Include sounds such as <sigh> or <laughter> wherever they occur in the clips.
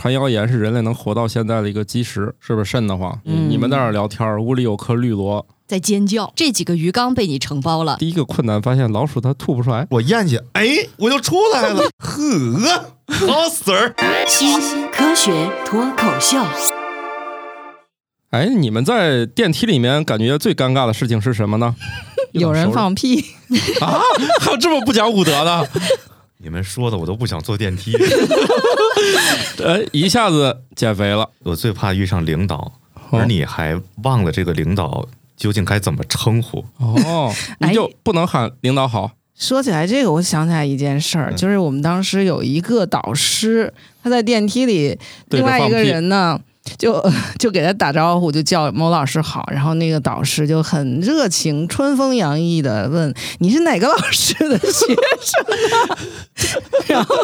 传谣言是人类能活到现在的一个基石，是不是瘆得慌？嗯你们在那儿聊天，屋里有颗绿萝。在尖叫，这几个鱼缸被你承包了。第一个困难发现老鼠它吐不出来，我咽下，哎，我就出来了，<laughs> 呵，好死儿！新科学脱口秀，哎，你们在电梯里面感觉最尴尬的事情是什么呢？<laughs> 有人放屁，啊，还有这么不讲武德的？你们说的我都不想坐电梯。<laughs> 呃，一下子减肥了。我最怕遇上领导，而你还忘了这个领导究竟该怎么称呼。哦，<laughs> 你就不能喊领导好？说起来这个，我想起来一件事儿，嗯就是我们当时有一个导师，他在电梯里，另外一个人呢，就 <laughs> 就给他打招呼，就叫某老师好，然后那个导师就很热情、春风洋溢的问：“你是哪个老师的学生啊？” <laughs> 然后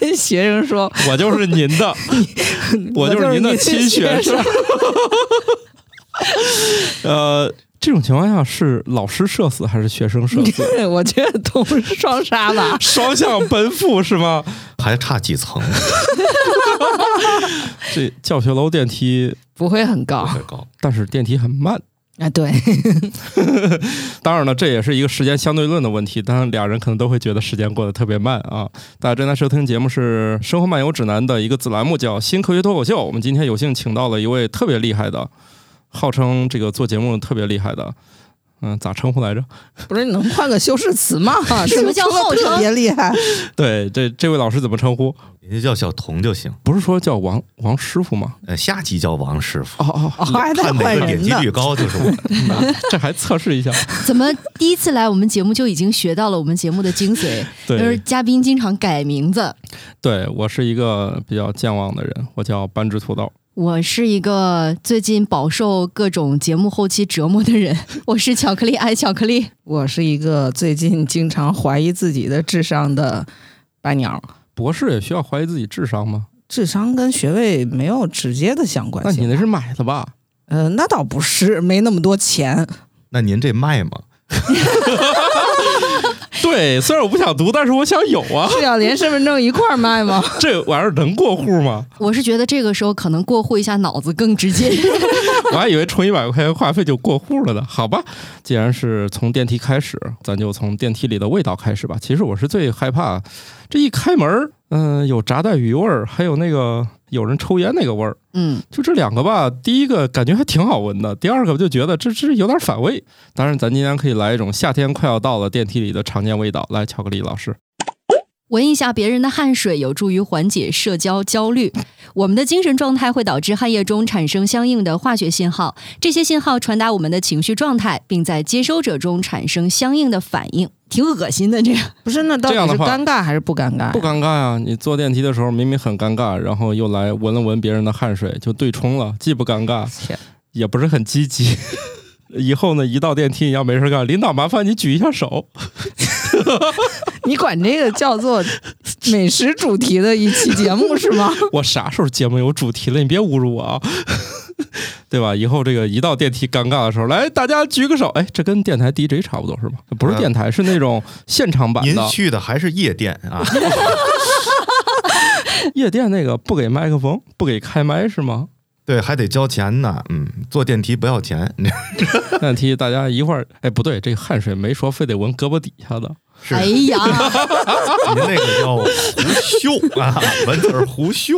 那学生说我就是您的，我就是您的亲学生。<laughs> 呃，这种情况下是老师社死还是学生社死？<laughs> 我觉得都是双杀吧。<laughs> 双向奔赴是吗？还差几层 <laughs> 这教学楼电梯，不会很高太高？但是电梯很慢。啊，对，当然了，这也是一个时间相对论的问题。当然，俩人可能都会觉得时间过得特别慢啊。大家正在收听节目是《生活漫游指南》的一个子栏目，叫《新科学脱口秀》。我们今天有幸请到了一位特别厉害的，号称这个做节目特别厉害的，嗯，咋称呼来着？<laughs> 不是你能换个修饰词吗？<laughs> 什么叫号称特别厉害？<laughs> 对，这这位老师怎么称呼？你就叫小童就行。不是说叫王王师傅吗？呃，下集叫王师傅，哦哦，哦，还在看哪换个点击。率高就是我的。这还测试一下？怎么第一次来我们节目就已经学到了我们节目的精髓？就是，嘉宾经常改名字。对我是一个比较健忘的人，我叫半只土豆。我是一个最近饱受各种节目后期折磨的人，<laughs> 我是巧克力爱巧克力。我是一个最近经常怀疑自己的智商的白鸟。博士也需要怀疑自己智商吗？智商跟学位没有直接的相关性。那你那是买的吧？呃，那倒不是，没那么多钱。那您这卖吗？<laughs> 对，虽然我不想读，但是我想有啊。是要连身份证一块儿卖吗？<laughs> 这玩意儿能过户吗？我是觉得这个时候可能过户一下脑子更直接。<laughs> 我还以为充一百块钱话费就过户了呢。好吧，既然是从电梯开始，咱就从电梯里的味道开始吧。其实我是最害怕，这一开门，嗯、有炸带鱼味儿，还有那个有人抽烟那个味儿。嗯，就这两个吧，第一个感觉还挺好闻的，第二个就觉得这这有点反胃。当然，咱今天可以来一种夏天快要到了电梯里的常见味道。来，巧克力老师，闻一下别人的汗水，有助于缓解社交焦虑。我们的精神状态会导致汗液中产生相应的化学信号，这些信号传达我们的情绪状态，并在接收者中产生相应的反应。挺恶心的，这个不是，那到底是尴尬还是不尴尬呀？不尴尬呀、你坐电梯的时候明明很尴尬，然后又来闻了闻别人的汗水，就对冲了，既不尴尬，也不是很积极。<laughs> 以后呢，一到电梯你要没事干，领导麻烦你举一下手。<laughs> 你管这个叫做美食主题的一期节目是吗？<laughs> 我啥时候节目有主题了？你别侮辱我啊，<laughs> 对吧？以后这个一到电梯尴尬的时候，来大家举个手。哎，这跟电台 DJ 差不多是吗？不是电台，是那种现场版您去的还是夜店啊？夜店那个，不给麦克风，不给开麦是吗？对，还得交钱呢。嗯，坐电梯不要钱。电梯大家一会儿，哎，不对，这个汗水没说非得闻胳膊底下的。是哎呀，<laughs> 您那个叫胡秀啊，文字儿胡秀。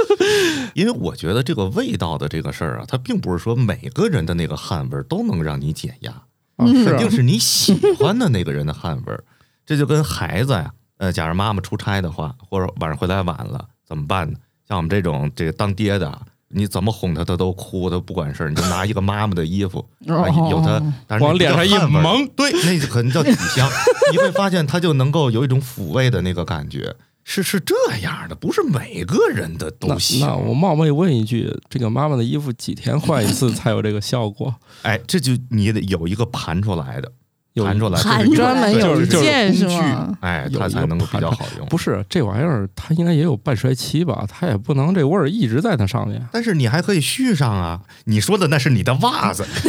<laughs> 因为我觉得这个味道的这个事儿啊，它并不是说每个人的那个汗味儿都能让你减压，啊，是啊肯定是你喜欢的那个人的汗味儿。<laughs> 这就跟孩子呀，呃，假如妈妈出差的话，或者晚上回来晚了，怎么办呢？像我们这种这个当爹的啊，你怎么哄他，他都哭，他不管事儿，你就拿一个妈妈的衣服，<laughs> 啊有他，但是往脸上一蒙对，那可能叫体香，你会发现他就能够有一种抚慰的那个感觉。是是这样的，不是每个人的那都行。那我冒昧问一句，这个妈妈的衣服几天换一次才有这个效果？<laughs> 哎，这就你得有一个盘出来的，有盘出来，专门有件是工具吗？哎，它才能够比较好用。不是这玩意儿，它应该也有半衰期吧？它也不能这味儿一直在它上面。但是你还可以续上啊！你说的那是你的袜子，<laughs>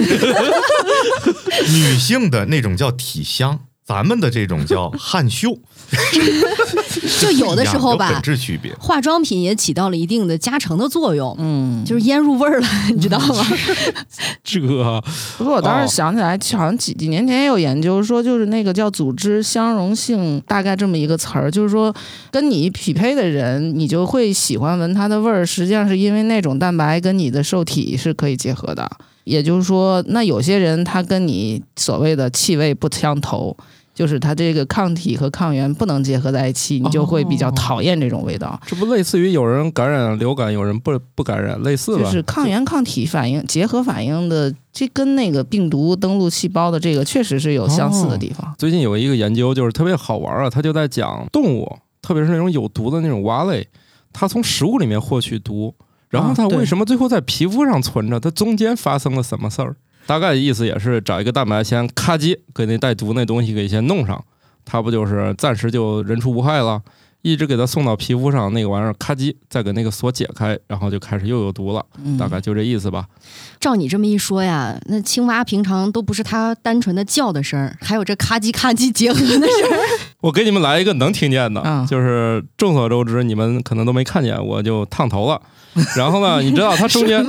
女性的那种叫体香，咱们的这种叫汗嗅，<laughs> 就有的时候吧本，质区别。化妆品也起到了一定的加成的作用，嗯，就是腌入味儿了，<laughs> 你知道吗？<laughs> 这个不过我当哦时想起来，好像几几年前也有研究说，就是那个叫组织相容性，大概这么一个词儿，就是说跟你匹配的人，你就会喜欢闻它的味儿，实际上是因为那种蛋白跟你的受体是可以结合的。也就是说，那有些人他跟你所谓的气味不相投。就是它这个抗体和抗原不能结合在一起，你就会比较哦讨厌这种味道。这不类似于有人感染流感，有人不不感染，类似吧？就是抗原抗体反应结合反应的，这跟那个病毒登陆细胞的这个确实是有相似的地方。最近有一个研究，就是特别好玩啊，他就在讲动物，特别是那种有毒的那种蛙类，它从食物里面获取毒，然后它为什么最后在皮肤上存着？它中间发生了什么事儿？大概的意思也是找一个蛋白先咔叽给那带毒那东西给先弄上，它不就是暂时就人畜无害了？一直给它送到皮肤上，那个玩意儿咔叽再给那个锁解开，然后就开始又有毒了，嗯大概就这意思吧。照你这么一说呀，那青蛙平常都不是它单纯的叫的声儿，还有这咔叽咔叽结合的声儿。<laughs> 我给你们来一个能听见的，啊就是众所周知，你们可能都没看见，我就烫头了。<laughs> 然后呢，你知道他中间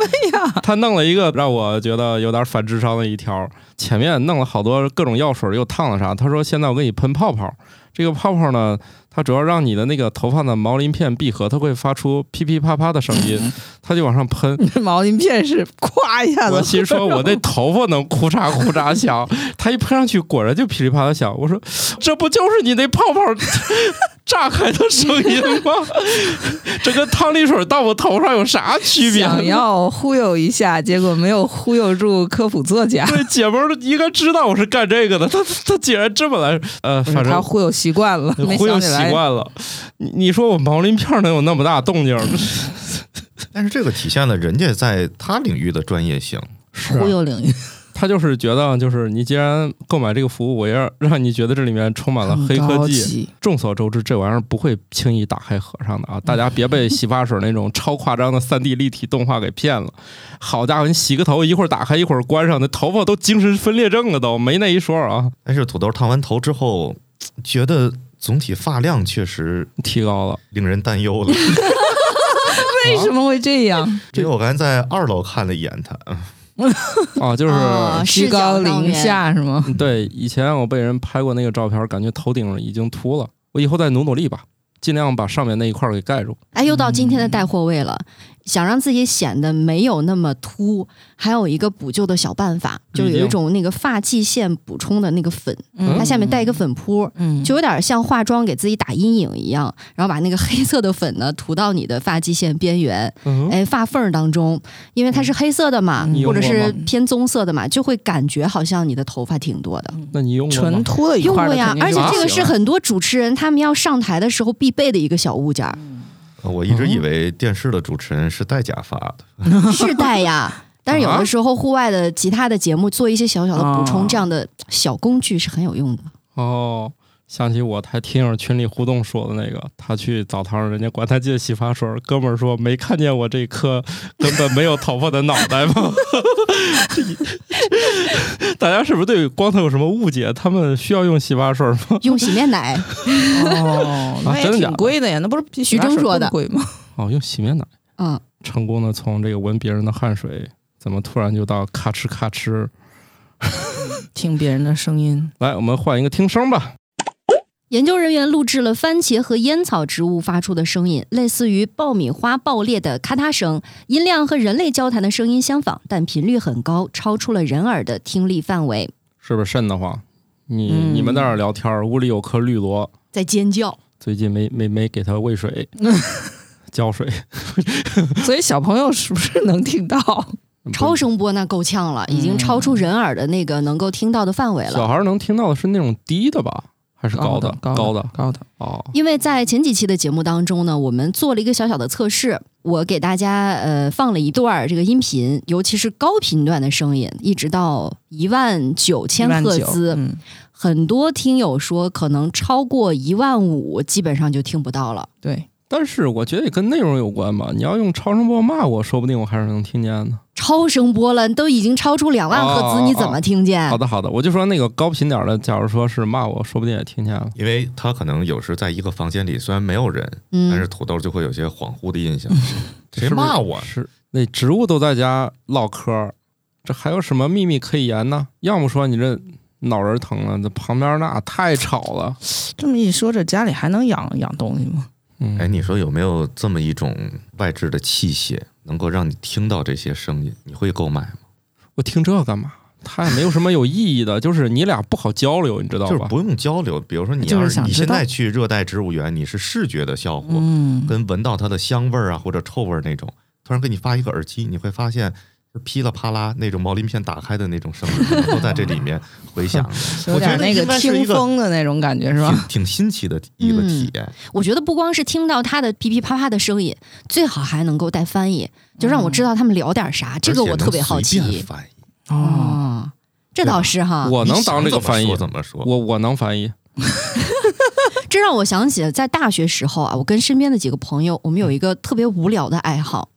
他弄了一个让我觉得有点反智商的一条，前面弄了好多各种药水，又烫了啥。他说现在我给你喷泡泡，这个泡泡呢，它主要让你的那个头发的毛鳞片闭合，它会发出噼噼啪啪的声音，它就往上喷。<laughs> 毛鳞片是咵一下子，我心说，我那头发能哭嚓哭嚓响，<laughs> 它一喷上去，果然就噼里啪啦响。我说，这不就是你那泡泡 <laughs> 炸开的声音吗？这跟汤力水到我头上有啥区别？想要忽悠一下，结果没有忽悠住科普作家。对姐们儿应该知道我是干这个的，他他竟然这么来，呃，反正他忽悠习惯了，没忽悠习想起来。惯了。你你说我毛鳞片能有那么大动静儿？<laughs> 但是这个体现了人家在他领域的专业性。忽悠领域他就是觉得，就是你既然购买这个服务，我要让你觉得这里面充满了黑科技。众所周知，这玩意儿不会轻易打开合上的啊！大家别被洗发水那种超夸张的三 D 立体动画给骗了。好家伙，你洗个头，一会儿打开，一会儿关上，那头发都精神分裂症了都，没那一说啊！但是土豆烫完头之后，觉得总体发量确实提高了，令人担忧了。<laughs> 为什么会这样？因为我刚才在二楼看了一眼他，<laughs> 哦，就是、哦居高临下是吗？对以前我被人拍过那个照片，感觉头顶已经秃了。我以后再努努力吧，尽量把上面那一块儿给盖住。哎，又到今天的带货位了。想让自己显得没有那么秃，还有一个补救的小办法，就有一种那个发际线补充的那个粉，它下面带一个粉扑，嗯，就有点像化妆给自己打阴影一样，然后把那个黑色的粉呢涂到你的发际线边缘，嗯，哎，发缝儿当中，因为它是黑色的嘛，嗯。或者是偏棕色的嘛，就会感觉好像你的头发挺多的。那你用过纯吗？秃了一块的用过呀而且这个是很多主持人他们要上台的时候必备的一个小物件儿，我一直以为电视的主持人是戴假发的。<laughs> 是戴呀。但是有的时候户外的其他的节目做一些小小的补充，哦这样的小工具是很有用的。哦，想起我还听友群里互动说的那个，他去澡堂，人家管他借洗发水，哥们儿说没看见我这颗根本没有头发的脑袋吗？<laughs> 大家是不是对光头有什么误解？他们需要用洗发水吗？用洗面奶，哦，那也挺真的假的贵的呀，那不是比徐峥说的贵吗？哦，用洗面奶，嗯，成功的从这个闻别人的汗水，怎么突然就到咔哧咔哧？听别人的声音，<laughs> 来，我们换一个听声吧。研究人员录制了番茄和烟草植物发出的声音，类似于爆米花爆裂的咔嗒声，音量和人类交谈的声音相仿，但频率很高，超出了人耳的听力范围。是不是瘆得慌？你、嗯你们在那儿聊天儿，屋里有颗绿萝，在尖叫，最近没没没给它喂水，<laughs> 浇水。<laughs> 所以小朋友是不是能听到？超声波那够呛了，已经超出人耳的那个能够听到的范围了。小孩儿能听到的是那种低的吧，还是高的？高高的，高的。哦，因为在前几期的节目当中呢，我们做了一个小小的测试，我给大家呃放了一段儿这个音频，尤其是高频段的声音，一直到一万九千赫兹，嗯，很多听友说可能超过一万五，基本上就听不到了。对，但是我觉得也跟内容有关吧。你要用超声波骂我，说不定我还是能听见呢。超超声波了，都已经超出两万赫兹，哦你怎么听见？好的好的，我就说那个高频点儿的，假如说是骂我，说不定也听见了。因为他可能有时在一个房间里，虽然没有人，嗯但是土豆就会有些恍惚的印象。谁骂我？是那植物都在家唠嗑儿，这还有什么秘密可以言呢？要么说你这脑仁疼了，这旁边那太吵了。这么一说，这家里还能养养东西吗？嗯，哎，你说有没有这么一种外置的器械，能够让你听到这些声音？你会购买吗？我听这干嘛？它也没有什么有意义的，就是你俩不好交流，你知道吧？就是不用交流。比如说，你要是你现在去热带植物园，你是视觉的效果，嗯，跟闻到它的香味儿啊或者臭味儿那种，突然给你发一个耳机，你会发现就噼里啪啦那种毛鳞片打开的那种声音都在这里面回响，<laughs> 有我觉得点那个听风的那种感觉是吧？挺挺新奇的一个体验。我觉得不光是听到它的噼噼啪啪的声音，最好还能够带翻译，就让我知道他们聊点啥。这个我特别好奇。翻译哦，这倒是哈，我能当这个翻译你，想怎么说怎么说？我我能翻译。<laughs> 这让我想起在大学时候啊，我跟身边的几个朋友，我们有一个特别无聊的爱好。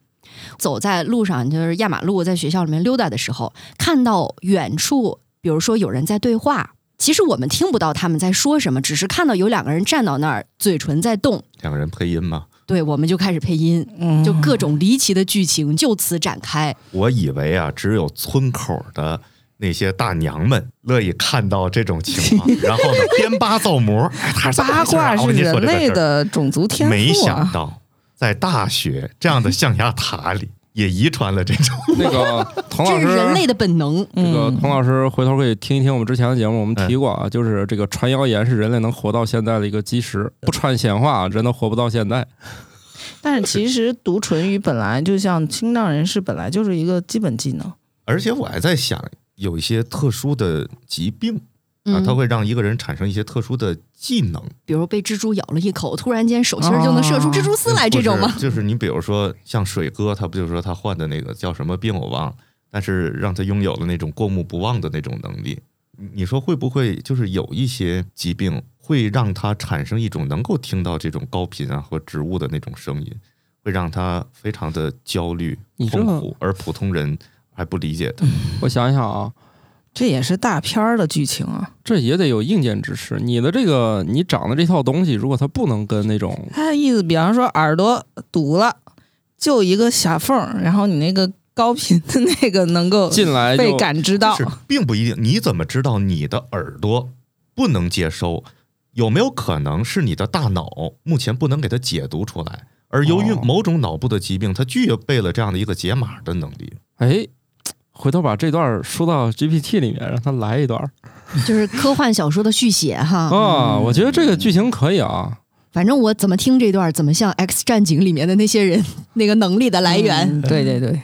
走在路上，就是压马路，在学校里面溜达的时候，看到远处，比如说有人在对话，其实我们听不到他们在说什么，只是看到有两个人站到那儿，嘴唇在动，两个人配音吗？对，我们就开始配音，嗯就各种离奇的剧情就此展开。我以为啊，只有村口的那些大娘们乐意看到这种情况，<laughs> 然后呢编八造模，八卦是人类的种族天赋啊！没想到在大学这样的 <laughs> 象牙塔里也遗传了这种。<laughs> 那个童老师，这是人类的本能。这个嗯童老师回头可以听一听我们之前的节目，我们提过啊，就是这个传谣言是人类能活到现在的一个基石，不传闲话，人都活不到现在。<laughs> 但是其实读唇语本来就像听障人士本来就是一个基本技能。而且我还在想，有一些特殊的疾病啊，嗯它会让一个人产生一些特殊的技能。比如被蜘蛛咬了一口，突然间手心儿就能射出蜘蛛丝来，这种吗就是你比如说像水哥，他不就是说他患的那个叫什么病我忘了，但是让他拥有了那种过目不忘的那种能力。你你说会不会就是有一些疾病会让他产生一种能够听到这种高频啊和植物的那种声音，会让他非常的焦虑痛苦，而普通人还不理解他。我想想啊，这也是大片儿的剧情啊！这也得有硬件支持。你的这个你长的这套东西，如果它不能跟那种他的意思，比方说耳朵堵了，就一个狭缝，然后你那个高频的那个能够进来被感知到是。并不一定。你怎么知道你的耳朵不能接收？有没有可能是你的大脑目前不能给它解读出来？而由于哦某种脑部的疾病，它具备了这样的一个解码的能力。哎，回头把这段输到 GPT 里面，让他来一段 <laughs> 就是科幻小说的续写哈。啊。我觉得这个剧情可以啊。反正我怎么听这段，怎么像《X 战警》里面的那些人 <laughs> 那个能力的来源。嗯对对对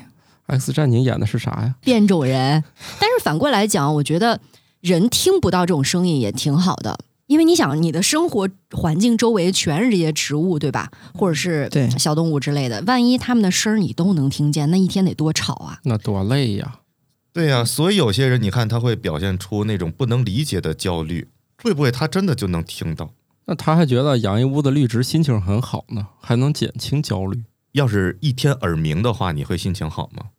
，X 战警演的是啥呀？变种人。但是反过来讲，我觉得人听不到这种声音也挺好的，因为你想，你的生活环境周围全是这些植物，对吧？或者是对小动物之类的，万一它们的声儿你都能听见，那一天得多吵啊！那多累呀！对呀、所以有些人你看他会表现出那种不能理解的焦虑，会不会他真的就能听到？那他还觉得养一屋子绿植心情很好呢，还能减轻焦虑。要是一天耳鸣的话，你会心情好吗？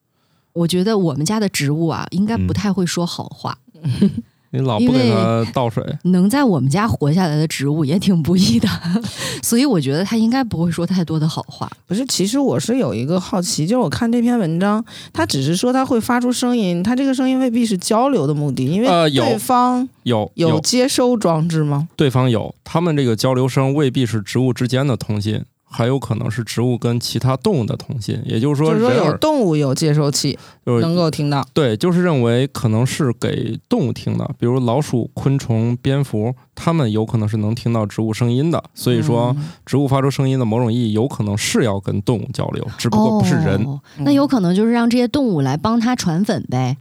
我觉得我们家的植物啊，应该不嗯太会说好话。<laughs> 你老不给它倒水，能在我们家活下来的植物也挺不易的，<laughs> 所以我觉得它应该不会说太多的好话。不是，其实我是有一个好奇，就是我看这篇文章，它只是说它会发出声音，它这个声音未必是交流的目的，因为呃有对方有有接收装置吗？对方有，他们这个交流声未必是植物之间的通信，还有可能是植物跟其他动物的通信。也就是说，就是说有动物有接收器就是能够听到。对，就是认为可能是给动物听的，比如老鼠、昆虫、蝙蝠，它们有可能是能听到植物声音的。所以说，嗯植物发出声音的某种意义，有可能是要跟动物交流，只不过不是人，哦，那有可能就是让这些动物来帮它传粉呗。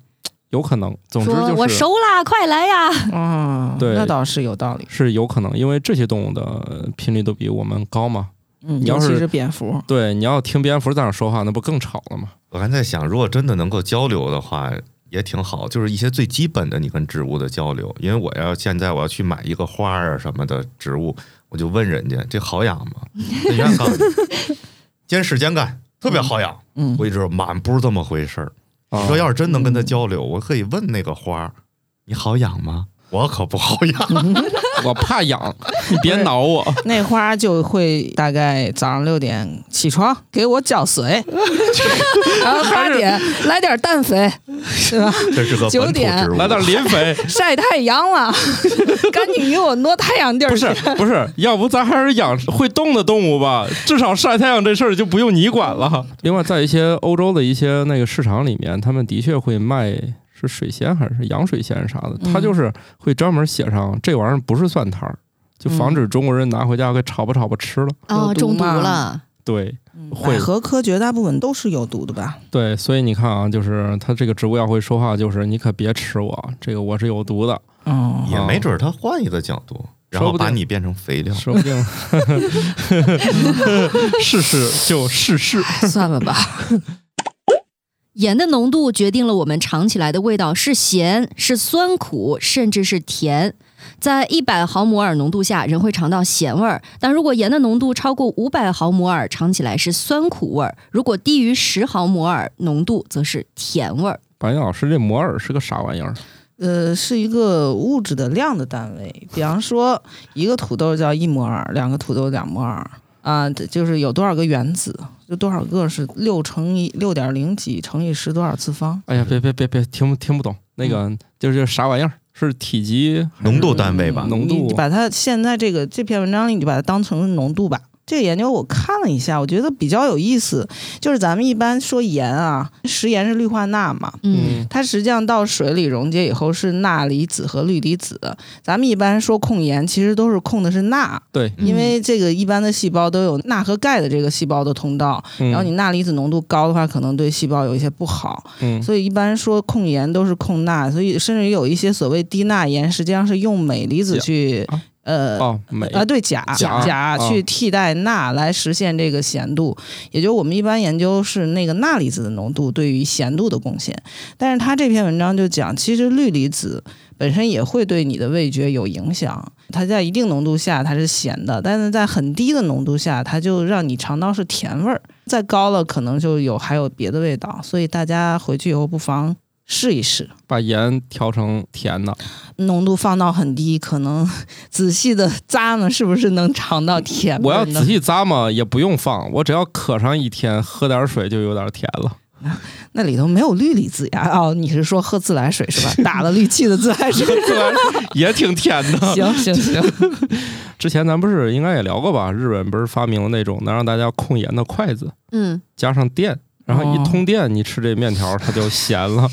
有可能。总之说我就是熟啦，快来呀！啊，对那倒是有道理。是有可能，因为这些动物的频率都比我们高嘛。嗯，你要是尤其是蝙蝠，对，你要听蝙蝠在那说话，那不更吵了吗？我还在想，如果真的能够交流的话，也挺好。就是一些最基本的你跟植物的交流。因为我要现在我要去买一个花儿啊什么的植物，我就问人家这好养吗？<laughs> 人家告诉你，坚实坚干，特别好养。嗯，我一直说满不是这么回事儿。啊你说要是真能跟他交流，我可以问那个花儿：“你好养吗？”我可不好养。<laughs> 我怕痒，你别挠我。<laughs> 那花就会大概早上六点起床给我浇水，<laughs> 然后八点来点氮肥，是吧？这是个本土九点植物。来点磷肥，晒太阳了，赶紧给我挪太阳地儿去。不是不是，要不咱还是养会动的动物吧？至少晒太阳这事儿就不用你管了。另外，在一些欧洲的一些那个市场里面，他们的确会卖是水仙还是洋水仙啥的，嗯他就是会专门写上这玩意儿不是蒜苔儿，就防止中国人拿回家给炒吧炒吧吃了。哦，有毒中毒了。对会百合科绝大部分都是有毒的吧？对，所以你看啊，就是它这个植物要会说话，就是你可别吃我，这个我是有毒的。哦，也没准儿他换一个角度，然后说不定把你变成肥料。说不定 <laughs> <laughs> 试试就试试。算了吧。<laughs> 盐的浓度决定了我们尝起来的味道是咸、是酸苦，甚至是甜。在一百毫摩尔浓度下，人会尝到咸味儿；但如果盐的浓度超过五百毫摩尔，尝起来是酸苦味儿；如果低于十毫摩尔浓度，则是甜味儿。白岩老师，这摩尔是个啥玩意儿？呃，是一个物质的量的单位。比方说，一个土豆叫一摩尔，两个土豆两摩尔啊，这就是有多少个原子，就多少个是六乘以六点零几乘以十多少次方。哎呀，别别别别，听不听不懂。那个就是啥玩意儿？是体积是浓度单位吧嗯浓度你把它现在这个这篇文章里，你就把它当成浓度吧。这个研究我看了一下，我觉得比较有意思。就是咱们一般说盐啊，食盐是氯化钠嘛，嗯，它实际上到水里溶解以后是钠离子和氯离子。咱们一般说控盐，其实都是控的是钠，对，嗯因为这个一般的细胞都有钠和钙的这个细胞的通道，嗯然后你钠离子浓度高的话，可能对细胞有一些不好。嗯所以一般说控盐都是控钠，所以甚至于有一些所谓低钠盐，实际上是用镁离子钾呃。哦镁啊，对钾钾去替代钠来实现这个咸度，也就是我们一般研究是那个钠离子的浓度对于咸度的贡献。但是他这篇文章就讲，其实氯离子本身也会对你的味觉有影响。它在一定浓度下它是咸的，但是在很低的浓度下，它就让你尝到是甜味儿。再高了，可能就有还有别的味道。所以大家回去以后不妨试一试。把盐调成甜的，浓度放到很低，可能 <laughs> 仔细的咂呢，是不是能尝到甜？我要仔细咂嘛，也不用放，我只要渴上一天，喝点水就有点甜了。<laughs> 那里头没有氯离子呀？哦，你是说喝自来水是吧？打了氯气的自来水。对，也挺甜的。行行行，之前咱不是应该也聊过吧？日本不是发明了那种能让大家控盐的筷子，嗯，加上电，然后一哦通电，你吃这面条它就咸了，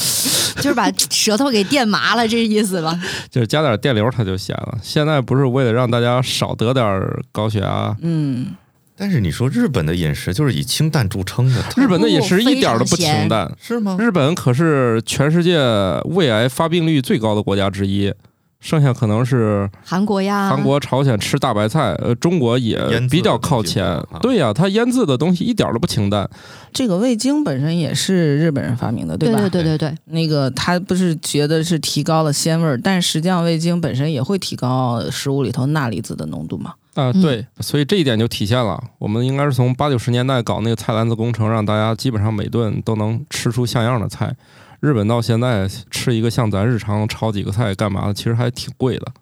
<laughs> 就是把舌头给电麻了，这意思吧？就是加点电流它就咸了。现在不是为了让大家少得点高血压，嗯，但是你说日本的饮食就是以清淡著称的，日本的饮食一点都不清淡。是吗？日本可是全世界胃癌发病率最高的国家之一，剩下可能是韩国呀，韩国、朝鲜吃大白菜，呃，中国也比较靠前啊。对呀、它腌制的东西一点都不清淡。这个味精本身也是日本人发明的，对吧？对对对对，那个他不是觉得是提高了鲜味儿，但实际上味精本身也会提高食物里头钠离子的浓度嘛。啊、嗯对，所以这一点就体现了，我们应该是从八九十年代搞那个菜篮子工程，让大家基本上每顿都能吃出像样的菜。日本到现在吃一个像咱日常炒几个菜干嘛的，其实还挺贵的。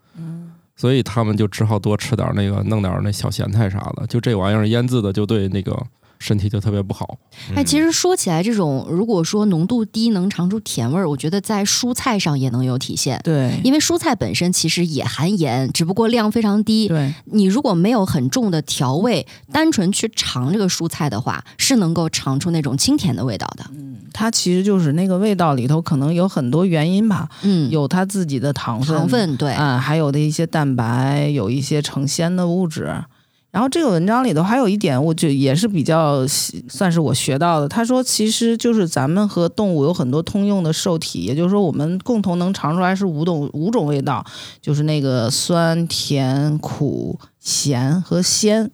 所以他们就只好多吃点那个，弄点那小咸菜啥的。就这玩意儿腌制的，就对那个身体就特别不好。哎，嗯其实说起来，这种如果说浓度低能尝出甜味儿，我觉得在蔬菜上也能有体现。对因为蔬菜本身其实也含盐，只不过量非常低。对，你如果没有很重的调味，单纯去尝这个蔬菜的话，是能够尝出那种清甜的味道的。嗯它其实就是那个味道里头可能有很多原因吧，嗯，有它自己的糖分，糖分对，啊，还有的一些蛋白，有一些成鲜的物质。然后这个文章里头还有一点，我就也是比较算是我学到的。他说，其实就是咱们和动物有很多通用的受体，也就是说，我们共同能尝出来是五种五种味道，就是那个酸、甜、苦、咸和鲜。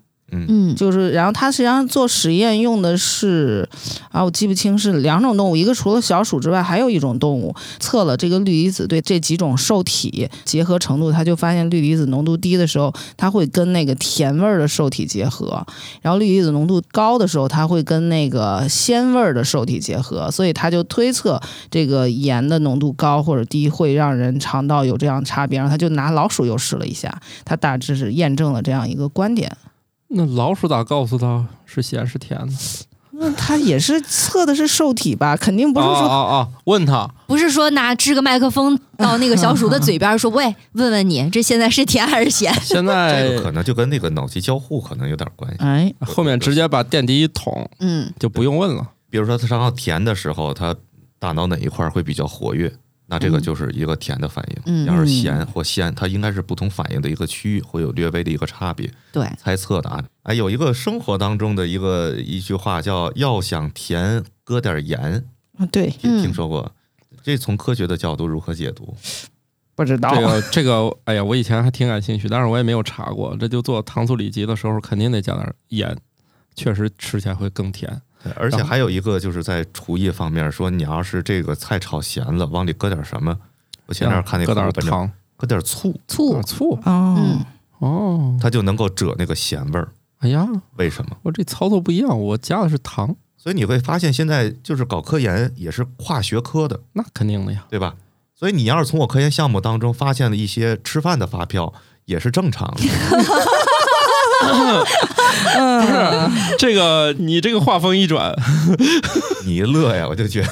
嗯，就是，然后它实际上做实验用的是啊，我记不清是两种动物，一个除了小鼠之外，还有一种动物测了这个氯离子对这几种受体结合程度，他就发现氯离子浓度低的时候，它会跟那个甜味儿的受体结合，然后氯离子浓度高的时候，它会跟那个鲜味儿的受体结合，所以他就推测这个盐的浓度高或者低会让人肠道有这样差别，然后他就拿老鼠又试了一下，他大致是验证了这样一个观点。那老鼠咋告诉他是咸是甜呢？那他也是测的是受体吧？肯定不是哦说、啊啊，问他不是说拿支个麦克风到那个小鼠的嘴边说，<laughs> 喂，问问你这现在是甜还是咸？现在这在个可能就跟那个脑机交互可能有点关系。哎，后面直接把电极一捅嗯，就不用问了。比如说它上到甜的时候，它大脑哪一块会比较活跃，那这个嗯就是一个甜的反应。嗯要是咸或鲜，它应该是不同反应的一个区域，会有略微的一个差别。对，猜测的啊，哎，有一个生活当中的一个一句话叫“要想甜，搁点盐啊对”，，听说过？这从科学的角度如何解读？不知道这个这个，哎呀，我以前还挺感兴趣，但是我也没有查过。这就做糖醋里脊的时候，肯定得加点盐，确实吃起来会更甜。对而且还有一个就是在厨艺方面说，你要是这个菜炒咸了，往里搁点什么？我前面看那搁点个文章，糖、搁点醋，醋，醋。哦嗯，哦，它就能够遮那个咸味儿。哎呀，为什么？我这操作不一样，我加的是糖，所以你会发现，现在就是搞科研也是跨学科的，那肯定的呀。对吧？所以你要是从我科研项目当中发现了一些吃饭的发票，也是正常的。<laughs> 不 <laughs> 是这个，你这个话锋一转，<laughs> 你一乐呀，我就觉得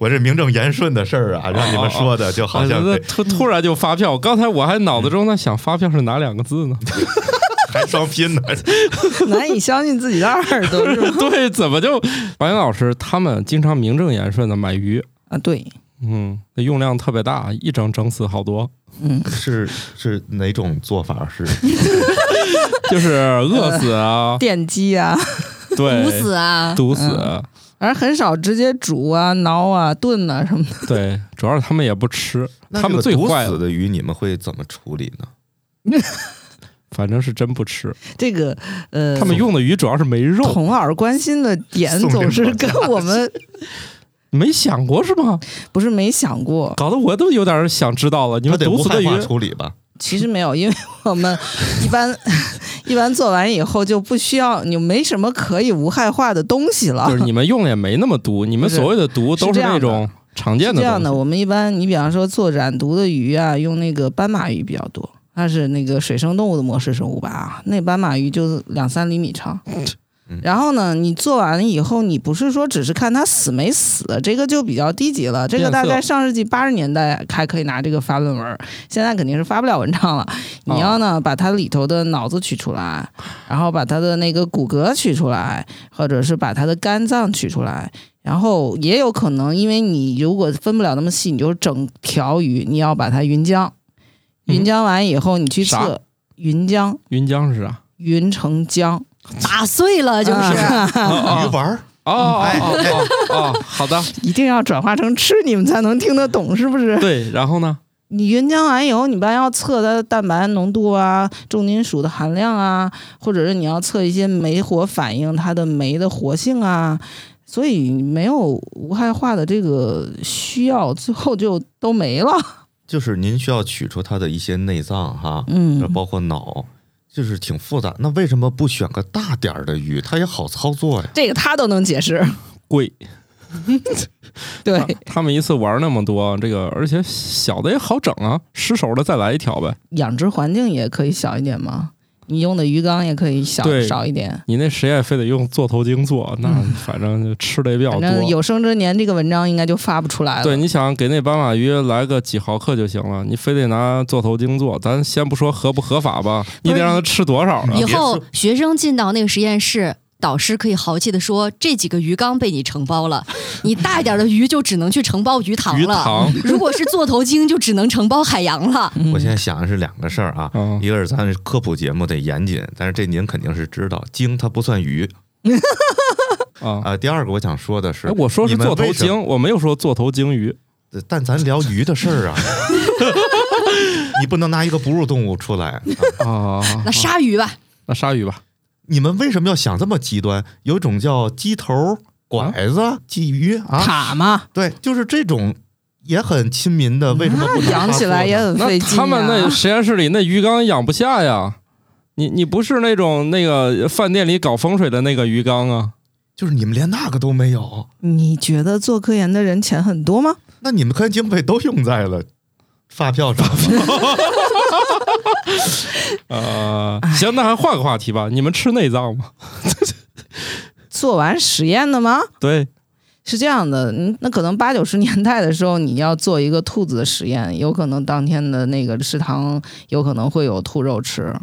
我这名正言顺的事儿啊，<laughs> 让你们说的就好像突突然就发票。刚才我还脑子中在想发票是哪两个字呢？还双拼呢。难以相信自己的耳朵？对，怎么就白岩老师他们经常名正言顺的买鱼，啊，对，嗯，那用量特别大，一整整死好多，嗯，是是哪种做法？是 <laughs> 就是饿死啊，<laughs> 电击啊，对，毒死啊！毒死，嗯而很少直接煮啊、挠啊、炖啊什么的。对，主要是他们也不吃，那他们毒最坏，死的鱼，你们会怎么处理呢？<laughs> 反正是真不吃。这个呃，他们用的鱼主要是没肉，童儿关心的点总是跟我们没想过是吗？不是没想过，搞得我都有点想知道了。你们得无害化毒死的鱼，处理吧？其实没有，因为 <laughs> 我们一般 <laughs> 一般做完以后就不需要，你没什么可以无害化的东西了。就是你们用的也没那么毒，你们所谓的毒都是那种常见的是这样的，我们一般你比方说做染毒的鱼啊，用那个斑马鱼比较多，它是那个水生动物的模式生物吧啊，那斑马鱼就两三厘米长。嗯然后呢，你做完了以后，你不是说只是看它死没死，这个就比较低级了。这个大概上世纪八十年代还可以拿这个发论文，现在肯定是发不了文章了。你要呢把它里头的脑子取出来，然后把它的那个骨骼取出来，或者是把它的肝脏取出来，然后也有可能，因为你如果分不了那么细，你就整条鱼，你要把它匀浆，嗯匀浆完以后你去啥测匀浆，匀浆是啥？匀成浆，打碎了就是。啊 <laughs> 鱼丸儿，哦哦哦好的，一定要转化成吃，你们才能听得懂，是不是？对，然后呢？你原浆完以后，你不然要测它的蛋白浓度啊、重金属的含量啊，或者是你要测一些酶活反应它的酶的活性啊，所以没有无害化的这个需要，最后就都没了。就是您需要取出它的一些内脏哈，嗯，包括脑，就是挺复杂。那为什么不选个大点儿的鱼？它也好操作呀。这个他都能解释。贵，<laughs> 对，他们一次玩那么多，这个而且小的也好整啊，失手的再来一条呗。养殖环境也可以小一点嘛，你用的鱼缸也可以小对少一点。你那实验非得用座头鲸做，那反正就吃的也比较反正多。有生之年这个文章应该就发不出来了。对，你想给那斑马鱼来个几毫克就行了，你非得拿座头鲸做，咱先不说合不合法吧，你得让它吃多少啊？以后学生进到那个实验室，导师可以豪气的说：“这几个鱼缸被你承包了，你大一点的鱼就只能去承包鱼塘了。鱼塘，如果是座头鲸，就只能承包海洋了。嗯我现在想的是两个事儿啊，嗯一个是咱科普节目得严谨，但是这您肯定是知道，鲸它不算鱼 <laughs> 啊。啊。第二个我想说的是哎，，我说是你们座头鲸，我没有说座头鲸鱼。但咱聊鱼的事儿啊，<laughs> 你不能拿一个哺乳动物出来。啊啊，那鲨鱼吧，那鲨鱼吧，你们为什么要想这么极端？有一种叫鸡头、拐子、鲫鱼啊，塔嘛，对，就是这种也很亲民的，为什么不能养起来也很费劲、啊。他们那实验室里那鱼缸养不下呀。你你不是那种那个饭店里搞风水的那个鱼缸啊？就是你们连那个都没有，你觉得做科研的人钱很多吗？那你们科研经费都用在了发票上了。<laughs> 呃，行，那还换个话题吧。你们吃内脏吗？<laughs> 做完实验的吗？对，是这样的，嗯，那可能八九十年代的时候，你要做一个兔子的实验，有可能当天的那个食堂有可能会有兔肉吃，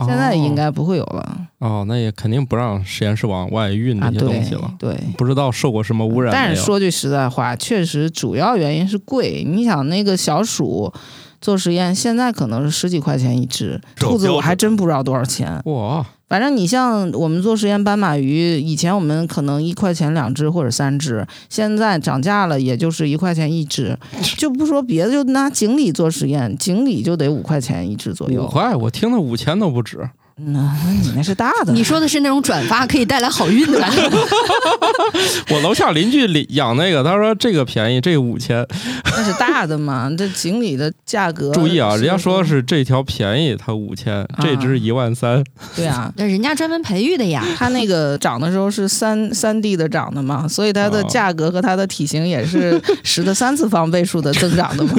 现在应该不会有了、哦，那也肯定不让实验室往外运啊。这些东西了。对。不知道受过什么污染？但是说句实在话，确实主要原因是贵。你想那个小鼠做实验，现在可能是十几块钱一只，兔子我还真不知道多少钱。哇，反正你像我们做实验斑马鱼，以前我们可能一块钱两只或者三只，现在涨价了，也就是一块钱一只。<laughs> 就不说别的，就拿锦鲤做实验，锦鲤就得五块钱一只左右五右。块，我听的五千都不止。那那你那是大的，你说的是那种转发可以带来好运的？<laughs> 我楼下邻居里养那个，他说这个便宜，这个五千。那是大的嘛？这锦鲤的价格，<laughs> 注意啊，人家说的是这条便宜，它五千，这只一万三。对啊。<laughs> 那人家专门培育的呀。它那个长的时候是三三 D 的长的嘛，所以它的哦价格和它的体型也是十的三次方倍数的增长的嘛。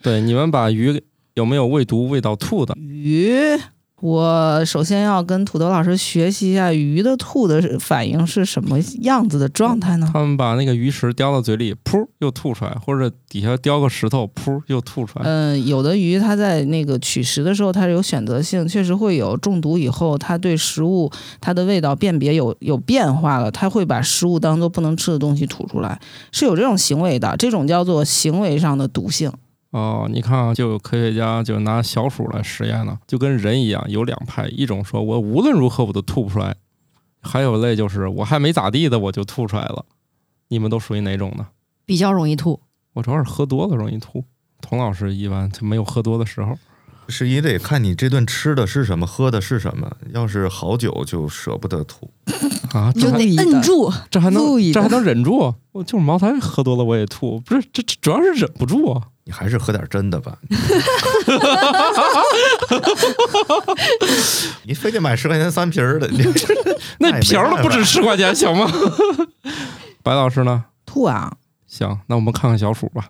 对，你们把鱼有没有喂毒喂到吐的？鱼，我首先要跟土豆老师学习一下鱼的吐的反应是什么样子的状态呢？他们把那个鱼食叼到嘴里，噗又吐出来，或者底下叼个石头，噗又吐出来。嗯，有的鱼它在那个取食的时候，它是有选择性，确实会有中毒以后，它对食物它的味道辨别有有变化了，它会把食物当做不能吃的东西吐出来，是有这种行为的，这种叫做行为上的毒性。哦，你看啊，就有科学家就拿小鼠来实验了，就跟人一样，有两派，一种说我无论如何我都吐不出来，还有类就是我还没咋地的我就吐出来了。你们都属于哪种呢？比较容易吐。我主要是喝多了容易吐。童老师一般他没有喝多的时候。是也得看你这顿吃的是什么，喝的是什么。要是好酒，就舍不得吐。<laughs> 啊，这还就得摁住，这还能这还能忍住？我就是茅台喝多了我也吐，不是这这主要是忍不住啊。你还是喝点真的吧。<laughs> 你非得买十块钱三瓶儿的，你 <laughs> 那那也没瓢儿都不止十块钱，行吗？<laughs> 白老师呢？吐啊，行，那我们看看小鼠吧。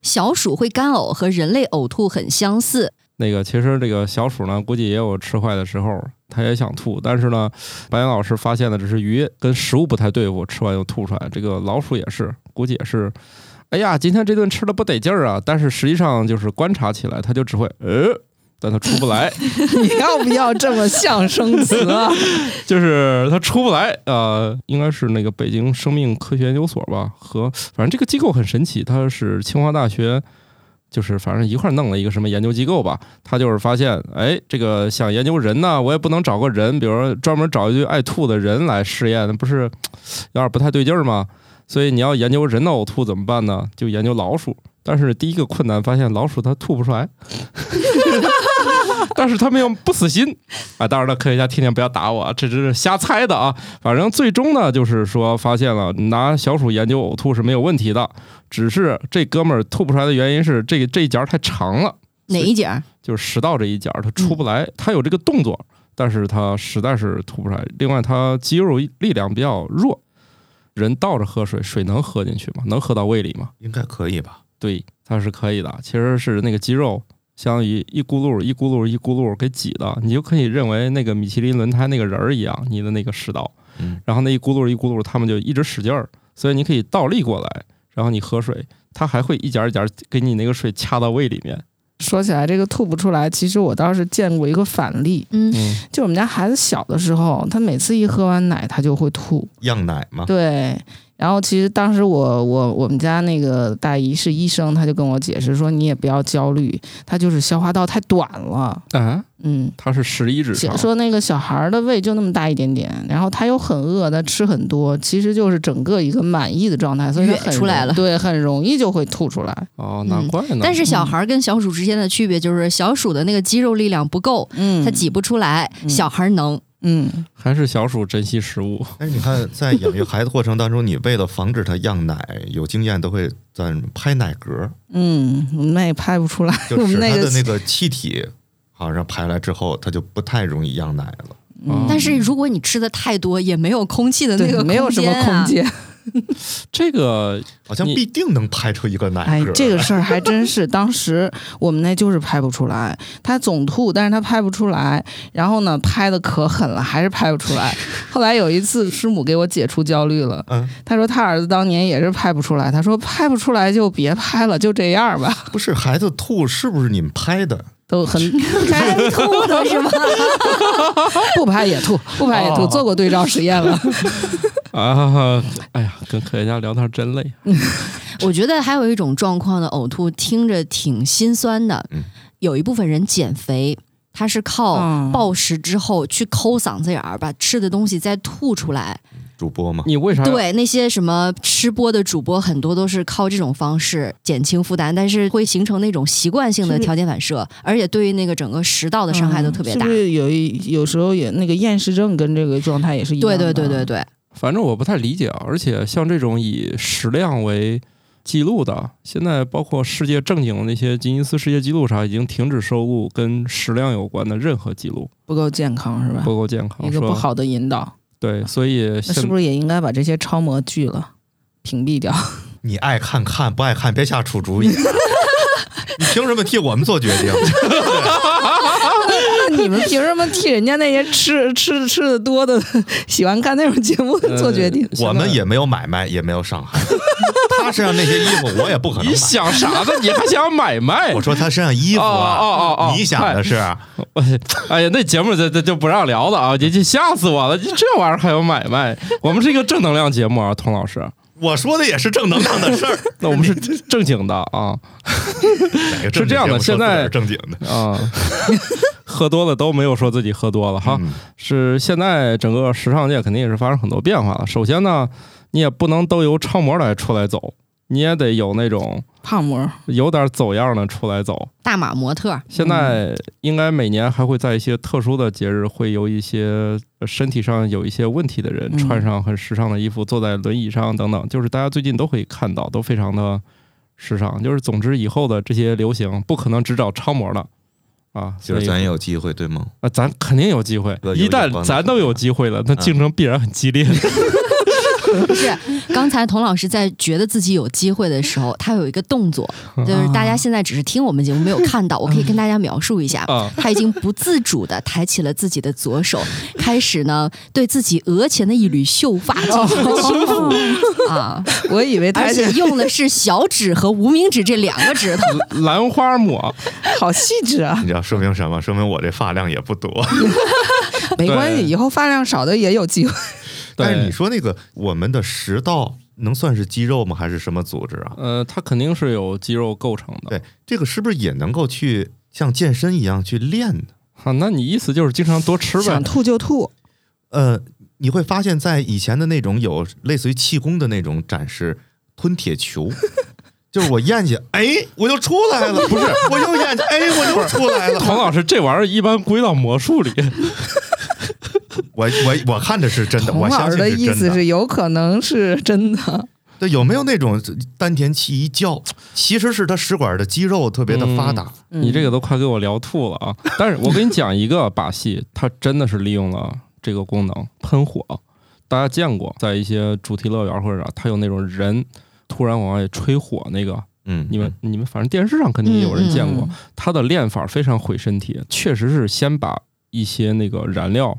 小鼠会干呕，和人类呕吐很相似。那个，其实这个小鼠呢，估计也有吃坏的时候，它也想吐，但是呢，白岩老师发现的只是鱼跟食物不太对付，吃完又吐出来。这个老鼠也是，估计也是，哎呀，今天这顿吃的不得劲儿啊！但是实际上就是观察起来，他就只会呃，但他出不来，<laughs> 你要不要这么象声词啊？<laughs> 就是他出不来。呃，应该是那个北京生命科学研究所吧，和反正这个机构很神奇，它是清华大学。就是反正一块儿弄了一个什么研究机构吧，他就是发现，哎，这个想研究人呢，我也不能找个人，比如说专门找一堆爱吐的人来试验，那不是有点不太对劲儿吗？所以你要研究人的呕吐怎么办呢？就研究老鼠。但是第一个困难发现老鼠它吐不出来，<laughs> 但是他们又不死心啊！当然了，科学家天天不要打我啊，这只是瞎猜的啊。反正最终呢，就是说发现了拿小鼠研究呕吐是没有问题的，只是这哥们儿吐不出来的原因是这个这一节儿太长了，哪一节儿？就是食道这一节儿它出不来，它有这个动作，但是它实在是吐不出来。另外，它肌肉力量比较弱，人倒着喝水，水能喝进去吗？能喝到胃里吗？应该可以吧？对，它是可以的。其实是那个肌肉，相当于一咕噜一咕噜一咕噜给挤的，你就可以认为那个米其林轮胎那个人儿一样，你的那个食道，嗯，然后那一咕噜一咕噜，他们就一直使劲儿，所以你可以倒立过来，然后你喝水，它还会一点儿一点儿给你那个水掐到胃里面。说起来这个吐不出来，其实我倒是见过一个反例，嗯，嗯，就我们家孩子小的时候，他每次一喝完奶，他就会吐。样奶嘛。对，然后其实当时我我我们家那个大姨是医生，他就跟我解释说，你也不要焦虑，他就是消化道太短了。啊，嗯，它是十一指肠，说那个小孩儿的胃就那么大一点点，然后他又很饿，他吃很多，其实就是整个一个满意的状态，所以他很出来了对，很容易就会吐出来。哦，难怪呢。但是小孩儿跟小鼠之间的区别就是，小鼠的那个肌肉力量不够，嗯，它挤不出来，嗯小孩儿能。嗯，还是小鼠珍惜食物。但是你看，在养育孩子过程当中，你为了防止他样奶，有经验都会在拍奶嗝，嗯，那也拍不出来，我就使们那个他的那个气体好像排来之后，他就不太容易样奶了。嗯但是如果你吃的太多，也没有空气的那个对没有什么啊空。间。<laughs> 这个好像必定能拍出一个奶这个事儿还真是，当时我们那就是拍不出来，他总吐，但是他拍不出来。然后呢，拍的可狠了，还是拍不出来。<laughs> 后来有一次，师母给我解除焦虑了，嗯，他说他儿子当年也是拍不出来，他说拍不出来就别拍了，就这样吧，不是孩子吐是不是你们拍的？都很 <laughs> 还 <laughs> 吐的是吗？<laughs> 不拍也吐，不拍也吐，哦做过对照实验了。啊，哎呀，跟科学家聊天真累。我觉得还有一种状况的呕吐，听着挺心酸的。嗯有一部分人减肥，他是靠嗯暴食之后去抠嗓子眼儿，把吃的东西再吐出来。主播吗？你为啥？对，那些什么吃播的主播，很多都是靠这种方式减轻负担，但是会形成那种习惯性的条件反射，而且对于那个整个食道的伤害都特别大。嗯是不是有一有时候也那个厌食症跟这个状态也是一样对的？对对对对，反正我不太理解啊。而且像这种以食量为记录的，现在包括世界正经的那些吉尼斯世界纪录上，已经停止收录跟食量有关的任何记录，不够健康是吧？不够健康。说一个不好的引导，对，所以是不是也应该把这些超模拒了，屏蔽掉？<laughs> 你爱看看，不爱看别瞎出主意。<laughs> 你凭什么替我们做决定？<laughs> <laughs> 那你们凭什么替人家那些吃吃吃的多的、<laughs> 喜欢看那种节目做决定？我们也没有买卖，也没有伤害。<laughs> 他身上那些衣服，我也不可能你。想啥呢？你还想买卖我？说他身上衣服啊，哦哦哦哦你想的是哎呀，那节目这这就不让聊了啊！你这吓死我了！你这玩意儿还有买卖？我们是一个正能量节目啊，童老师。我说的也是正能量的事儿。那我们是正经的啊是这样的现在正经的啊，喝多了都没有说自己喝多了哈。嗯是现在整个时尚界肯定也是发生很多变化了。首先呢，你也不能都由超模来出来走，你也得有那种胖模，有点走样的出来走。大码模特，现在应该每年还会在一些特殊的节日，会有一些身体上有一些问题的人嗯穿上很时尚的衣服，坐在轮椅上等等，就是大家最近都可以看到，都非常的时尚。就是总之以后的这些流行，不可能只找超模的啊，就是咱也有机会，对吗？啊，咱肯定有机会有。一旦咱都有机会了，那竞争必然很激烈。<laughs> <laughs> 不是，刚才童老师在觉得自己有机会的时候，他有一个动作，就是大家现在只是听我们节目没有看到，我可以跟大家描述一下。啊他已经不自主的抬起了自己的左手，开始呢对自己额前的一缕秀发进行了轻抚啊，<laughs> 我以为他而且用的是小指和无名指这两个指头。<laughs> 兰花抹，好细致啊，你知道说明什么？说明我这发量也不多。没关系，以后发量少的也有机会。但是你说那个我们的食道能算是肌肉吗？还是什么组织啊？呃，它肯定是有肌肉构成的。对，这个是不是也能够去像健身一样去练呢？啊，那你意思就是经常多吃呗想？吐就吐，呃，你会发现在以前的那种有类似于气功的那种展示，吞铁球，<laughs> 就是我咽下，哎，我就出来了，不是，我又咽下，哎，我就出来了。<laughs> 童老师，这玩意儿一般归到魔术里。<laughs> 我我我看的是真的，我相信师的意。思是有可能是真的。对，有没有那种丹田气一叫，其实是他食管的肌肉特别的发达？嗯你这个都快给我聊吐了啊！<laughs> 但是我跟你讲一个把戏，它真的是利用了这个功能，喷火。大家见过，在一些主题乐园或者啥，它有那种人突然往外吹火那个，嗯，你们你们反正电视上肯定也有人见过嗯。它的练法非常毁身体，确实是先把一些那个燃料，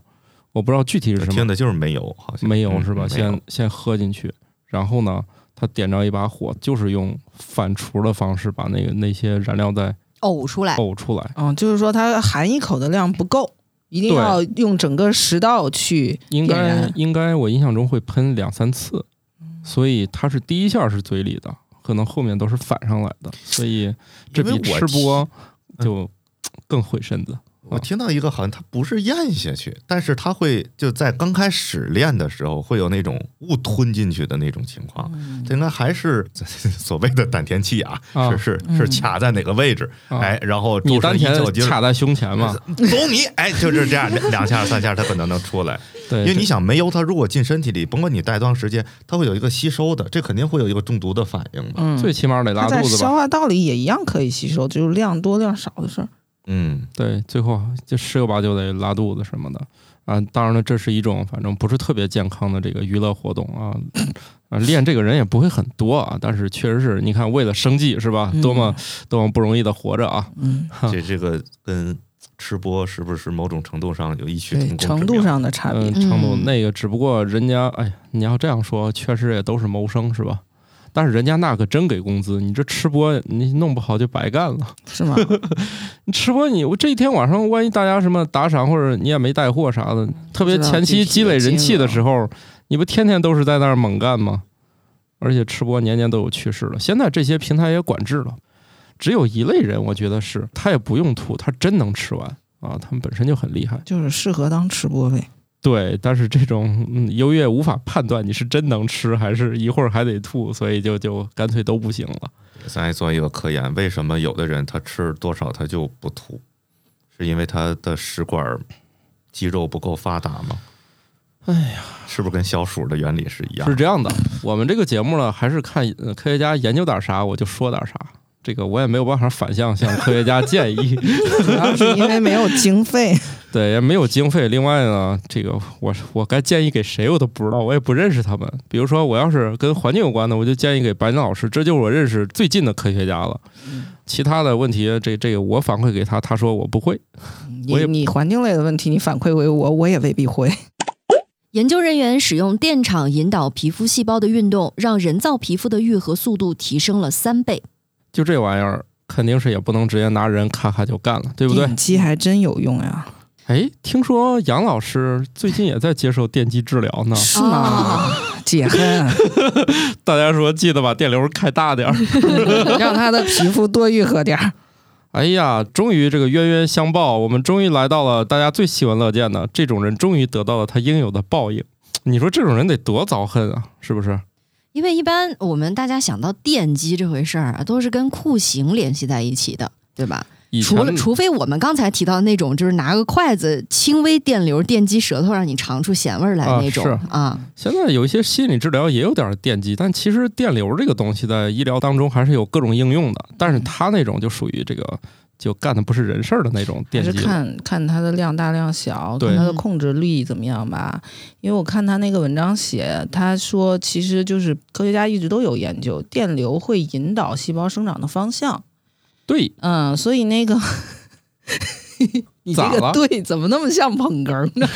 我不知道具体是什么听，的就是没有，好像没有是吧？嗯先先喝进去，然后呢，他点着一把火，就是用反刍的方式把那个那些燃料再呕出来，呕出来。嗯，就是说它含一口的量不够，一定要用整个食道去应该点燃。应该我印象中会喷两三次，嗯所以它是第一下是嘴里的，可能后面都是反上来的，所以这比吃播嗯就更毁身子。我听到一个好像它不是咽下去，但是它会就在刚开始练的时候会有那种误吞进去的那种情况，这应该还是所谓的丹田气啊，啊是是是卡在哪个位置？啊哎，然后注射一你丹田较劲儿卡在胸前嘛？<laughs> 走你，哎，就是这样，两两下三下它可能能出来。对，因为你想煤油它如果进身体里，甭管你待多长时间，它会有一个吸收的，这肯定会有一个中毒的反应的。嗯，最起码得拉肚子吧？消化道里也一样可以吸收，就是量多量少的事儿。嗯，对，最后就十有八九得拉肚子什么的啊。当然了，这是一种反正不是特别健康的这个娱乐活动啊。啊，<laughs> 练这个人也不会很多啊，但是确实是你看，为了生计是吧？多么多么不容易的活着啊！嗯，这这个跟吃播是不是某种程度上有异曲同，工程度上的差别嗯，。程度嗯那个只不过人家，哎呀，你要这样说，确实也都是谋生是吧？但是人家那可真给工资，你这吃播你弄不好就白干了。是吗？<laughs> 你吃播你我这一天晚上，万一大家什么打赏或者你也没带货啥的，特别前期积累人气的时候，你不天天都是在那儿猛干吗？而且吃播年年都有去世了，现在这些平台也管制了，只有一类人，我觉得是他也不用吐，他真能吃完啊，他们本身就很厉害。就是适合当吃播呗。对，但是这种嗯，优越无法判断你是真能吃还是一会儿还得吐，所以就就干脆都不行了。咱也做一个科研，为什么有的人他吃多少他就不吐？是因为他的食管肌肉不够发达吗？哎呀，是不是跟小鼠的原理是一样是？这样的，我们这个节目呢，还是看呃科学家研究点啥我就说点啥。这个我也没有办法反向向科学家 <laughs> 建议，主要是因为没有经费。<laughs> 对，也没有经费。另外呢，这个我我该建议给谁我都不知道，我也不认识他们。比如说，我要是跟环境有关的，我就建议给白宁老师，这就是我认识最近的科学家了。其他的问题，这这个我反馈给他，他说我不会。我也你你环境类的问题，你反馈给我，我也未必会。<laughs> 研究人员使用电场引导皮肤细胞的运动，让人造皮肤的愈合速度提升了三倍。就这玩意儿，肯定是也不能直接拿人咔咔就干了，对不对？电击还真有用呀，哎，听说杨老师最近也在接受电击治疗呢。是吗？啊 <laughs> 解恨，<laughs> 大家说记得把电流开大点儿。<laughs> 让他的皮肤多愈合点儿。哎呀，终于这个冤冤相报，我们终于来到了大家最喜闻乐见的这种人，终于得到了他应有的报应。你说这种人得多遭恨啊，是不是？因为一般我们大家想到电击这回事儿啊，都是跟酷刑联系在一起的，对吧？除了除非我们刚才提到那种，就是拿个筷子轻微电流电击舌头，让你尝出咸味儿来啊那种是啊现在有一些心理治疗也有点电击，但其实电流这个东西在医疗当中还是有各种应用的，但是它那种就属于这个就干的不是人事儿的那种还是。看看它的量大量小，看它的控制力怎么样吧。因为我看他那个文章写，他说其实就是科学家一直都有研究，电流会引导细胞生长的方向。对，嗯，所以那个 <laughs> 你这个 <laughs> 对怎么那么像捧哏呢？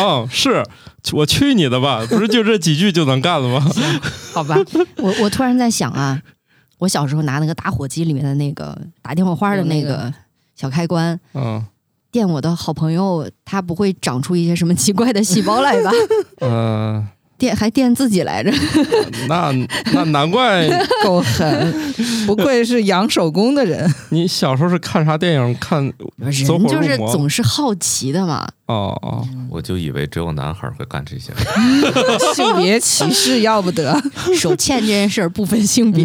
嗯，是我去你的吧，不是就这几句就能干了吗？好吧，我我突然在想啊，我小时候拿那个打火机里面的那个打电火花的那个小开关。嗯电我的好朋友，他不会长出一些什么奇怪的细胞来吧？<laughs> 呃，电还电自己来着，<laughs> 那那难怪 <laughs> 够狠，不愧是养手工的人。<laughs> 你小时候是看啥电影看人就是总是好奇的嘛。哦哦，我就以为只有男孩会干这些。性别歧视要不得。手欠这件事儿不分性别，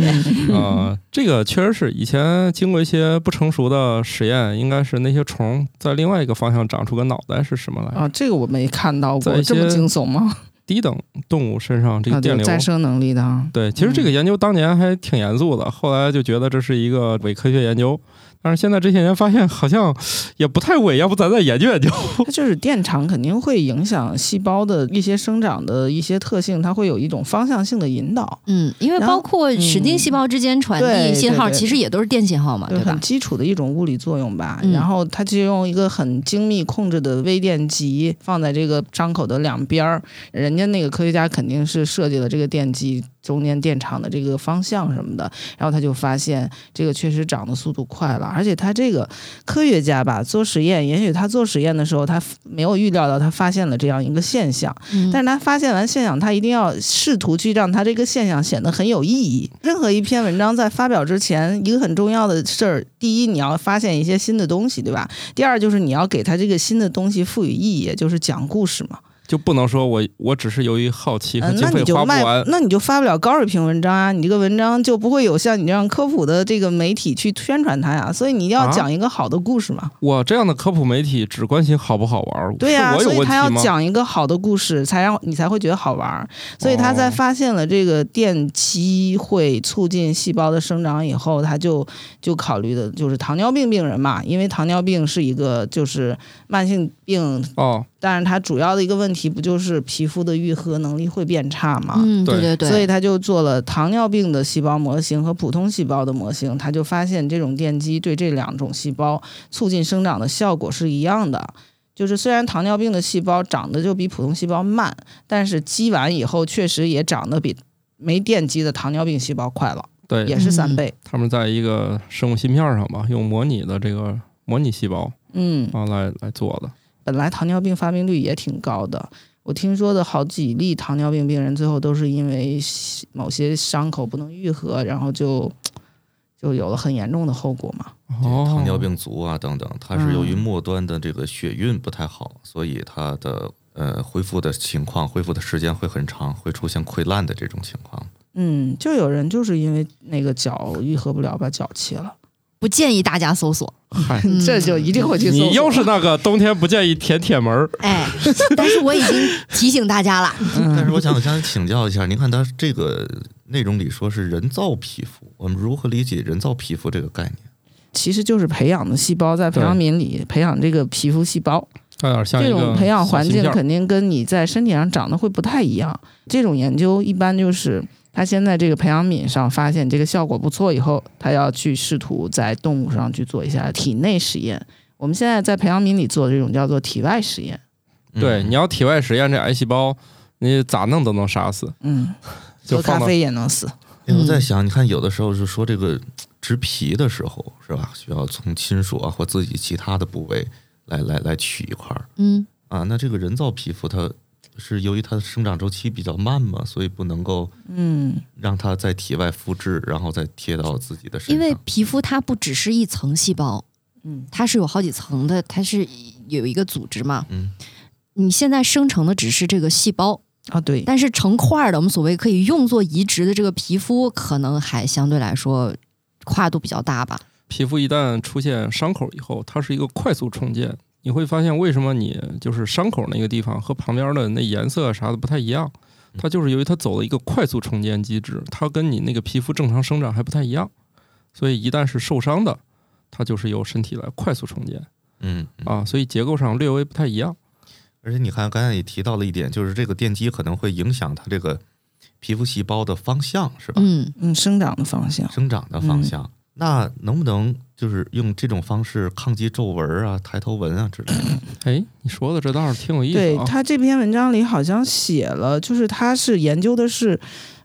呃，这个确实是以前经过一些不成熟的实验，应该是那些虫在另外一个方向长出个脑袋是什么来着？啊，这个我没看到过，这么惊悚吗？低等动物身上这啊，个电流。有再生能力的啊。对，其实这个研究当年还挺严肃的，后来就觉得这是一个伪科学研究，但是现在这些年发现好像也不太稳，要不咱再研究研究。<laughs> 它就是电场肯定会影响细胞的一些生长的一些特性，它会有一种方向性的引导，嗯，因为包括神经细胞之间传递信号，其实也都是电信号嘛，对吧很？基础的一种物理作用吧。嗯然后它就用一个很精密控制的微电极放在这个伤口的两边儿，人家那个科学家肯定是设计了这个电极中间电场的这个方向什么的，然后他就发现这个确实长的速度快了，而且他这个科学家吧做实验，也许他做实验的时候他没有预料到他发现了这样一个现象，嗯但是他发现完现象，他一定要试图去让他这个现象显得很有意义。任何一篇文章在发表之前，一个很重要的事儿，第一你要发现一些新的东西，对吧？第二就是你要给他这个新的东西赋予意义，也就是讲故事嘛。就不能说我我只是由于好奇和嗯，那经费你就卖花不完，，那你就发不了高水平文章啊，你这个文章就不会有像你这样科普的这个媒体去宣传它呀。所以你要啊讲一个好的故事嘛。我这样的科普媒体只关心好不好玩儿，对呀、所以他要？讲一个好的故事，才让你才会觉得好玩儿。所以他在哦发现了这个电击会促进细胞的生长以后，他就就考虑的就是糖尿病病人嘛，因为糖尿病是一个就是慢性病，哦，但是它主要的一个问题不就是皮肤的愈合能力会变差吗？嗯，对对对对，所以他就做了糖尿病的细胞模型和普通细胞的模型，他就发现这种电击对这两种细胞促进生长的效果是一样的。就是虽然糖尿病的细胞长得就比普通细胞慢，但是击完以后确实也长得比没电击的糖尿病细胞快了，对，也是三倍。他们在一个生物芯片上吧，用模拟的这个模拟细胞嗯，啊来来做的。本来糖尿病发病率也挺高的，我听说的好几例糖尿病病人最后都是因为某些伤口不能愈合，然后就就有了很严重的后果嘛。哦，糖尿病足啊等等，它是由于嗯末端的这个血运不太好，所以它的呃恢复的情况、恢复的时间会很长，会出现溃烂的这种情况。嗯，就有人就是因为那个脚愈合不了，把脚切了，不建议大家搜索。嗨，嗯这就一定会去搜索。你又是那个冬天不建议舔铁门儿，哎，但是我已经提醒大家了。但是我想想请教一下，您看它这个内容里说是人造皮肤，我们如何理解人造皮肤这个概念？其实就是培养的细胞在培养皿里培养这个皮肤细胞，它有点像这种培养环境肯定跟你在身体上长得会不太一样。这种研究一般就是他先在这个培养皿上发现这个效果不错以后，他要去试图在动物上去做一下体内实验。我们现在在培养皿里做这种叫做体外实验。对，嗯你要体外实验这癌细胞，你咋弄都能杀死，嗯，<laughs> 喝咖啡也能死。因为我在想，你看有的时候是说这个植皮的时候是吧，需要从亲属啊或自己其他的部位来来来取一块儿嗯，啊。那这个人造皮肤它是由于它的生长周期比较慢嘛，所以不能够嗯，让它在体外复制，然后再贴到自己的身上因为。皮肤它不只是一层细胞，嗯，它是有好几层的，它是有一个组织嘛。嗯，你现在生成的只是这个细胞，啊，对，但是成块儿的，我们所谓可以用作移植的这个皮肤，可能还相对来说跨度比较大吧。皮肤一旦出现伤口以后，它是一个快速重建。你会发现为什么你就是伤口那个地方和旁边的那颜色啥的不太一样，它就是由于它走了一个快速重建机制，它跟你那个皮肤正常生长还不太一样，所以一旦是受伤的，它就是由身体来快速重建嗯，嗯啊，所以结构上略微不太一样。而且你看，刚才也提到了一点，就是这个电击可能会影响它这个皮肤细胞的方向，是吧？嗯，嗯，生长的方向。生长的方向。那能不能就是用这种方式抗击皱纹啊、抬头纹啊之类的？<coughs> 哎，你说的这倒是挺有意对思啊。他这篇文章里好像写了，就是他是研究的是，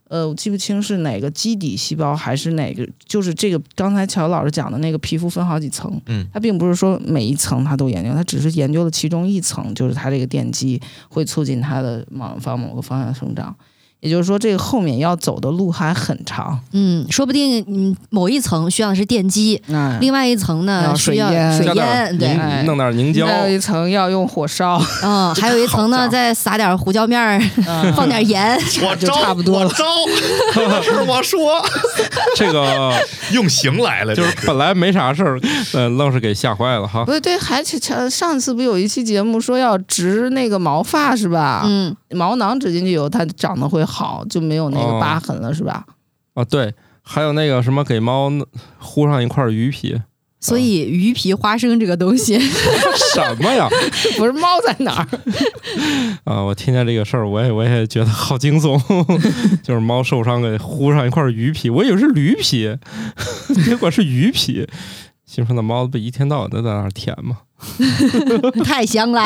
呃，我记不清是哪个基底细胞还是哪个，就是这个刚才乔老师讲的那个皮肤分好几层，嗯，他并不是说每一层他都研究，他只是研究了其中一层，就是他这个电机会促进它的往往某个方向生长。也就是说，这个后面要走的路还很长。嗯，说不定嗯某一层需要的是电击，那另外一层呢要需要水烟对，弄点凝胶，还有一层要用火烧，嗯，还有一层呢再撒点胡椒面儿，嗯 <laughs> 放点盐，我就差不多了我招，是我说，<laughs> 这个用刑来了，就是本来没啥事儿，呃，愣是给吓坏了哈。不对对，还上上次不有一期节目说要植那个毛发是吧？嗯，毛囊植进去以后，它长得会好，就没有那哦个疤痕了，是吧？啊，对，还有那个什么给猫糊上一块鱼皮，所以鱼皮花生这个东西，<laughs> 什么呀？<laughs> 不是猫在哪儿？<laughs> 啊，我听见这个事儿，我也我也觉得好惊悚，就是猫受伤给糊上一块鱼皮，我以为是驴皮，结果是鱼皮。心说那猫不一天到晚都在那儿舔吗？<laughs> 太香了。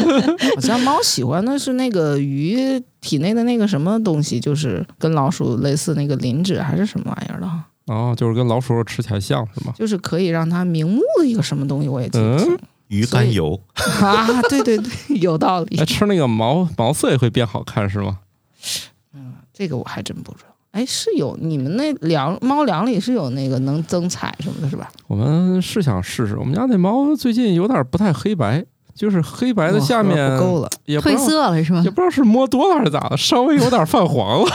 <laughs> 好像猫喜欢的是那个鱼体内的那个什么东西，就是跟老鼠类似那个磷脂还是什么玩意儿的哈？哦，就是跟老鼠肉吃起来像是吗？就是可以让它明目的一个什么东西，我也记不清、鱼肝油，啊。对对对，有道理哎，。吃那个毛毛色也会变好看是吗？嗯这个我还真不知道。哎，是有你们那粮猫粮里是有那个能增彩什么的，是吧？我们是想试试，我们家那猫最近有点不太黑白，就是黑白的下面不够了，褪也不知道色了是吗也？不知道是摸多了还是咋的，稍微有点泛黄了。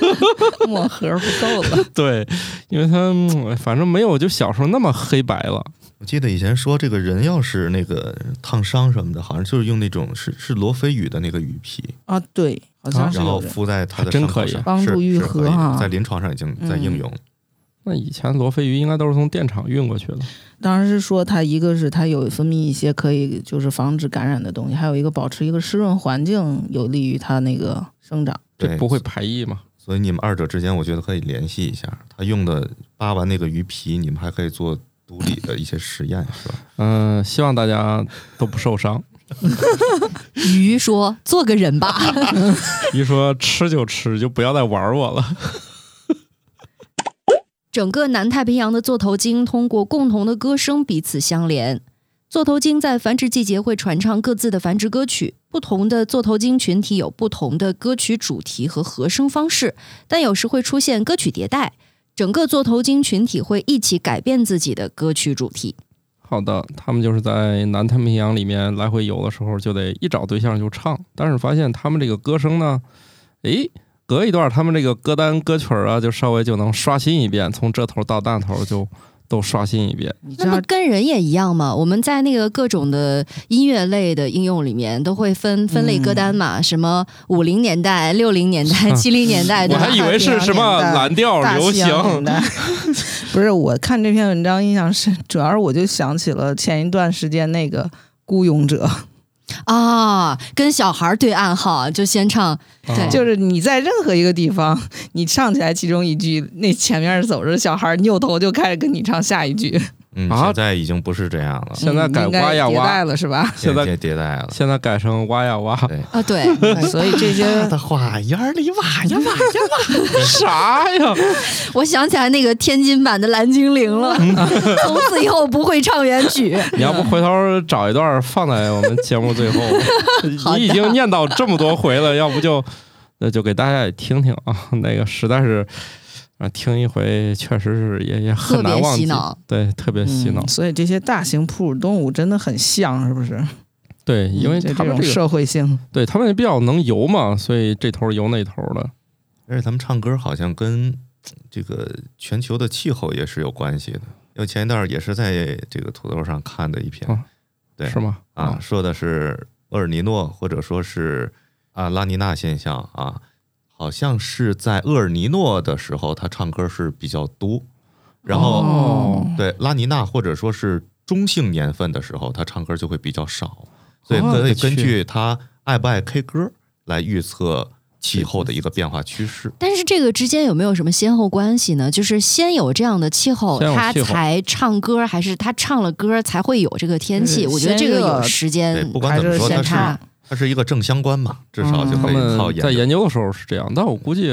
<laughs> 墨盒不够了。<laughs> 对，因为它嗯反正没有就小时候那么黑白了。我记得以前说这个人要是那个烫伤什么的，好像就是用那种是是罗非鱼的那个鱼皮，啊，对，好像是然后。敷在它的真可以伤口上，是帮助愈合哈在临床上已经在应用。那以前罗非鱼应该都是从电厂运过去的。当时是说它一个是它有分泌一些可以就是防止感染的东西，还有一个保持一个湿润环境，有利于它那个生长。对，这不会排异嘛？所以你们二者之间，我觉得可以联系一下。他用的扒完那个鱼皮，你们还可以做毒理的一些实验，是吧？嗯、希望大家都不受伤。鱼说：“做个人吧。<laughs> 鱼说吃就吃，就不要再玩我了。<laughs> ”整个南太平洋的座头鲸通过共同的歌声彼此相连。座头鲸在繁殖季节会传唱各自的繁殖歌曲，不同的座头鲸群体有不同的歌曲主题和和声方式，但有时会出现歌曲迭代。整个座头鲸群体会一起改变自己的歌曲主题。好的，他们就是在南太平洋里面来回游的时候，就得一找对象就唱。但是发现他们这个歌声呢，诶，隔一段他们这个歌单歌曲儿啊，就稍微就能刷新一遍，从这头到那头就都刷新一遍。那不跟人也一样吗？我们在那个各种的音乐类的应用里面，都会分分类歌单嘛，什么五零年代、六零年代、<laughs> 七零年代，对吧我还？以为是什么蓝调流行，<laughs> 不是，我看这篇文章印象深，主要是我就想起了前一段时间那个《孤勇者》，啊，跟小孩儿对暗号，就先唱，对，啊就是你在任何一个地方，你唱起来其中一句，那前面走着小孩扭头就开始跟你唱下一句，嗯，啊现在已经不是这样了，现在改嗯应该挖呀挖代了是吧？现在迭代了。现在改成挖呀挖，对，啊，对，哎 <laughs> 所以这些的花园里挖呀挖呀挖 <laughs> 啥呀？<laughs> 我想起来那个天津版的蓝精灵了，从此以后不会唱原曲。你要不回头找一段放在我们节目最后？好的你已经念叨这么多回了，要不就那就给大家也听听啊。那个实在是啊，听一回确实是也也很难忘记洗脑，对，特别洗脑嗯。所以这些大型哺乳动物真的很像，是不是？对，因为嗯这他们这个这种社会性，对他们也比较能游嘛，所以这头游那头的。而且他们唱歌好像跟这个全球的气候也是有关系的。因为前一段儿也是在这个土豆上看的一篇，哦对是吗？啊，说的是厄尔尼诺或者说是啊拉尼娜现象啊，好像是在厄尔尼诺的时候，他唱歌是比较多，然后、哦对拉尼娜或者说是中性年份的时候，他唱歌就会比较少，所以可以根据他爱不爱 K 歌来预测气候的一个变化趋势。但是这个之间有没有什么先后关系呢？就是先有这样的气候，他才唱歌，还是他唱了歌才会有这个天气？嗯我觉得这个有时，间不管怎么说，它是。它是一个正相关嘛，至少就嗯可以他们靠研究。在研究的时候是这样，但我估计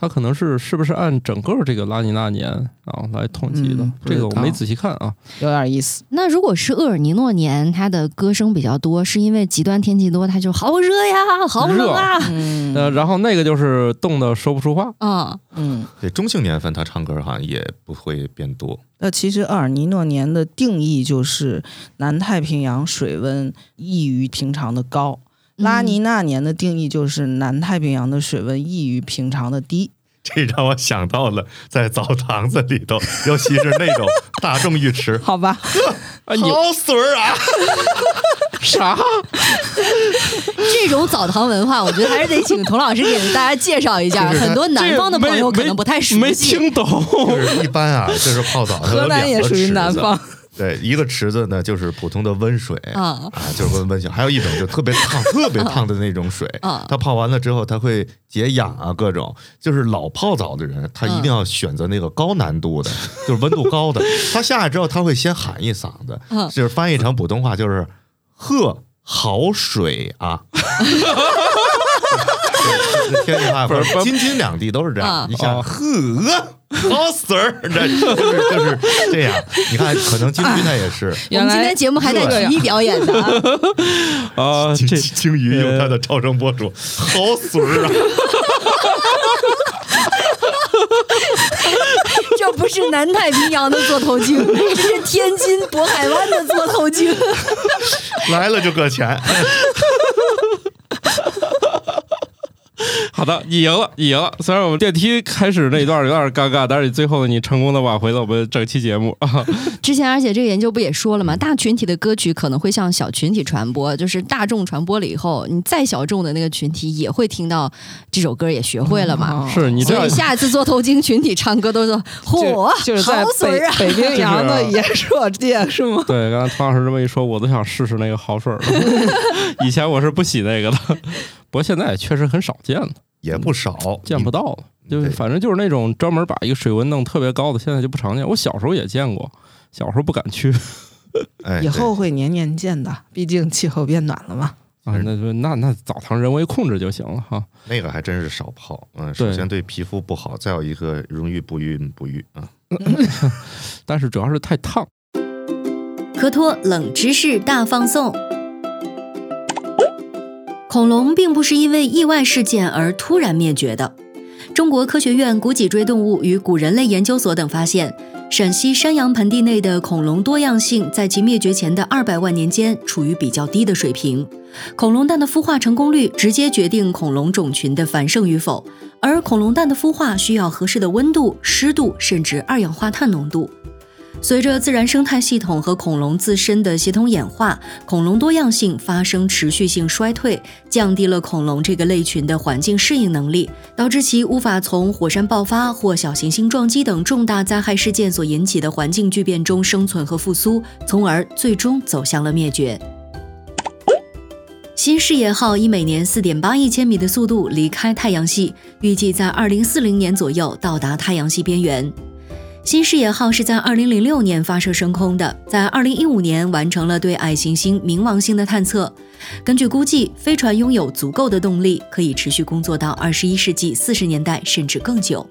他可能是是不是按整个这个拉尼娜年啊来统计的这个我没仔细看啊。有点意思。那如果是厄尔尼诺年，它的歌声比较多，是因为极端天气多，它就好热呀，好冷啊，嗯呃，然后那个就是冻得说不出话。嗯，嗯，对中性年份，他唱歌好像也不会变多。那其实厄尔尼诺年的定义就是南太平洋水温异于平常的高，拉尼娜年的定义就是南太平洋的水温异于平常的低。这让我想到了在澡堂子里头，尤其是那种大众浴池，好吧，<laughs> 好水儿啊！啥？这种澡堂文化，我觉得还是得请童老师给大家介绍一下。就是很多南方的朋友可能不太熟悉。没听懂。就是一般啊，就是泡澡，它有河南也属于南方。对，一个池子呢就是普通的温水啊啊，就是温温水，还有一种就特别烫、<laughs> 特别烫的那种水啊它泡完了之后，它会解痒啊，各种。就是老泡澡的人，他一定要选择那个高难度的，<laughs> 就是温度高的。他下来之后，他会先喊一嗓子，嗯就是翻译成普通话就是“呵，好水啊”。<laughs> 天津话不是不京津两地都是这样啊，你想哦呵，好死儿，这就是就是这样。你看，可能鲸鱼它也是我原来们今天节目还带这样体育表演呢啊，<laughs> 这鲸鱼用它的超声波说好损儿啊。<laughs> 这不是南太平洋的座头鲸，这是天津渤海湾的座头鲸。<laughs> 来了就搁钱，<laughs> 好的，你赢了，你赢了。虽然我们电梯开始那一段有点尴尬，但是最后你成功的挽回了我们整期节目啊。<laughs> 之前，而且这个研究不也说了吗？大群体的歌曲可能会向小群体传播，就是大众传播了以后，你再小众的那个群体也会听到这首歌，也学会了嘛。哦是你这样所以下一次做头巾群体唱歌都是 <laughs> 嚯，就是在北好水啊！北冰洋的就是延硕界是吗？对，刚才唐老师这么一说，我都想试试那个好水了。以前我是不洗那个的，不过现在也确实很少见了，也不少，见不到了。就是反正就是那种专门把一个水温弄特别高的，现在就不常见。我小时候也见过，小时候不敢去哎，以后会年年见的，毕竟气候变暖了嘛。啊。那就那那澡堂人为控制就行了哈。那个还真是少泡。嗯，对首先对皮肤不好，再有一个容易不孕不育啊。<laughs> 但是主要是太烫。科托冷知识大放送。恐龙并不是因为意外事件而突然灭绝的。中国科学院古脊椎动物与古人类研究所等发现，陕西山阳盆地内的恐龙多样性在其灭绝前的二百万年间处于比较低的水平。恐龙蛋的孵化成功率直接决定恐龙种群的繁盛与否，而恐龙蛋的孵化需要合适的温度、湿度，甚至二氧化碳浓度。随着自然生态系统和恐龙自身的协同演化，恐龙多样性发生持续性衰退，降低了恐龙这个类群的环境适应能力，导致其无法从火山爆发或小行星撞击等重大灾害事件所引起的环境巨变中生存和复苏，从而最终走向了灭绝。新视野号以每年四点八亿千米的速度离开太阳系，预计在二零四零年左右到达太阳系边缘。新视野号是在2006年发射升空的，在2015年完成了对矮行星冥王星的探测。根据估计，飞船拥有足够的动力，可以持续工作到21世纪40年代甚至更久。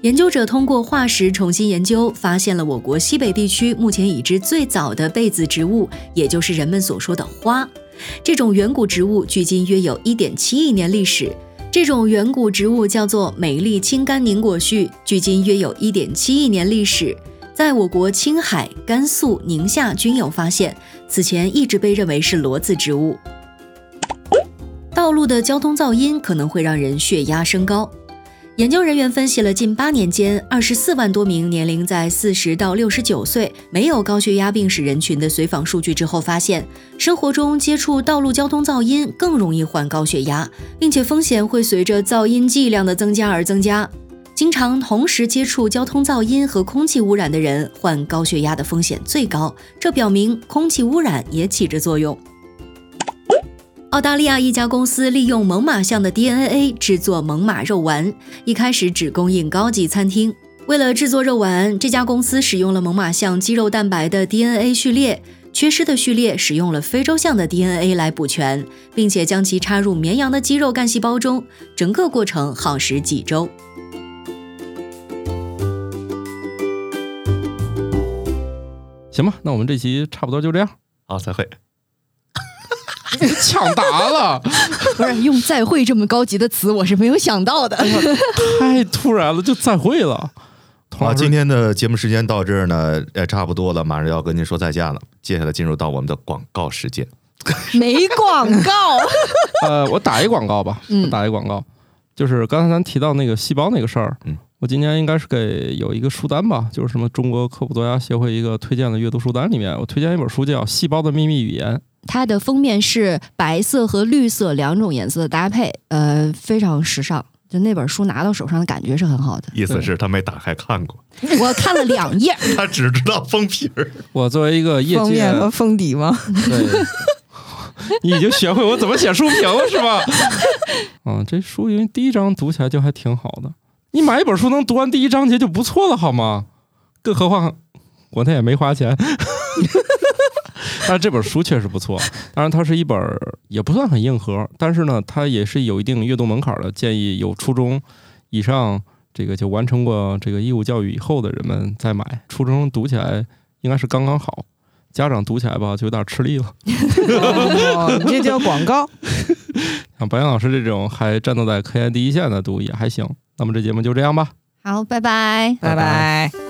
研究者通过化石重新研究，发现了我国西北地区目前已知最早的被子植物，也就是人们所说的花。这种远古植物距今约有1.7亿年历史。这种远古植物叫做美丽青甘宁果序，距今约有一.点七亿年历史，在我国青海、甘肃、宁夏均有发现。此前一直被认为是裸子植物。道路的交通噪音可能会让人血压升高。研究人员分析了近八年间二十四万多名年龄在四十到六十九岁、没有高血压病史人群的随访数据之后，发现生活中接触道路交通噪音更容易患高血压，并且风险会随着噪音剂量的增加而增加。经常同时接触交通噪音和空气污染的人，患高血压的风险最高。这表明空气污染也起着作用。澳大利亚一家公司利用猛犸象的 DNA 制作猛犸肉丸，一开始只供应高级餐厅。为了制作肉丸，这家公司使用了猛犸象肌肉蛋白的 DNA 序列，缺失的序列使用了非洲象的 DNA 来补全，并且将其插入绵羊的肌肉干细胞中，整个过程耗时几周。行吧，那我们这期差不多就这样。好，再会。抢答了，<laughs> 不是用“再会”这么高级的词，我是没有想到的。<laughs> 太突然了，就再会了。好，今天的节目时间到这儿呢，也，差不多了，马上要跟您说再见了。接下来进入到我们的广告时间。<laughs> 没广告，呃，我打一广告吧，嗯我打一广告，就是刚才咱提到那个细胞那个事儿，嗯，我今年应该是给有一个书单吧，就是什么中国科普作家协会一个推荐的阅读书单里面，我推荐一本书叫《细胞的秘密语言》，它的封面是白色和绿色两种颜色的搭配，呃，非常时尚。就那本书拿到手上的感觉是很好的，意思是他没打开看过，我看了两页，<laughs> 他只知道封皮儿。我作为一个业界封面，和封底吗？对，<laughs> 你已经学会我怎么写书评了是吧？嗯，这书因为第一章读起来就还挺好的，你买一本书能读完第一章节就不错了好吗？更何况国内也没花钱。但是这本书确实不错，当然它是一本也不算很硬核，但是呢，它也是有一定阅读门槛的，建议有初中以上这个就完成过这个义务教育以后的人们再买。初中读起来应该是刚刚好，家长读起来吧就有点吃力了。<laughs> 哦，你这叫广告。<laughs> 像白杨老师这种还战斗在科研第一线的读也还行。那么这节目就这样吧。好，拜拜。拜拜。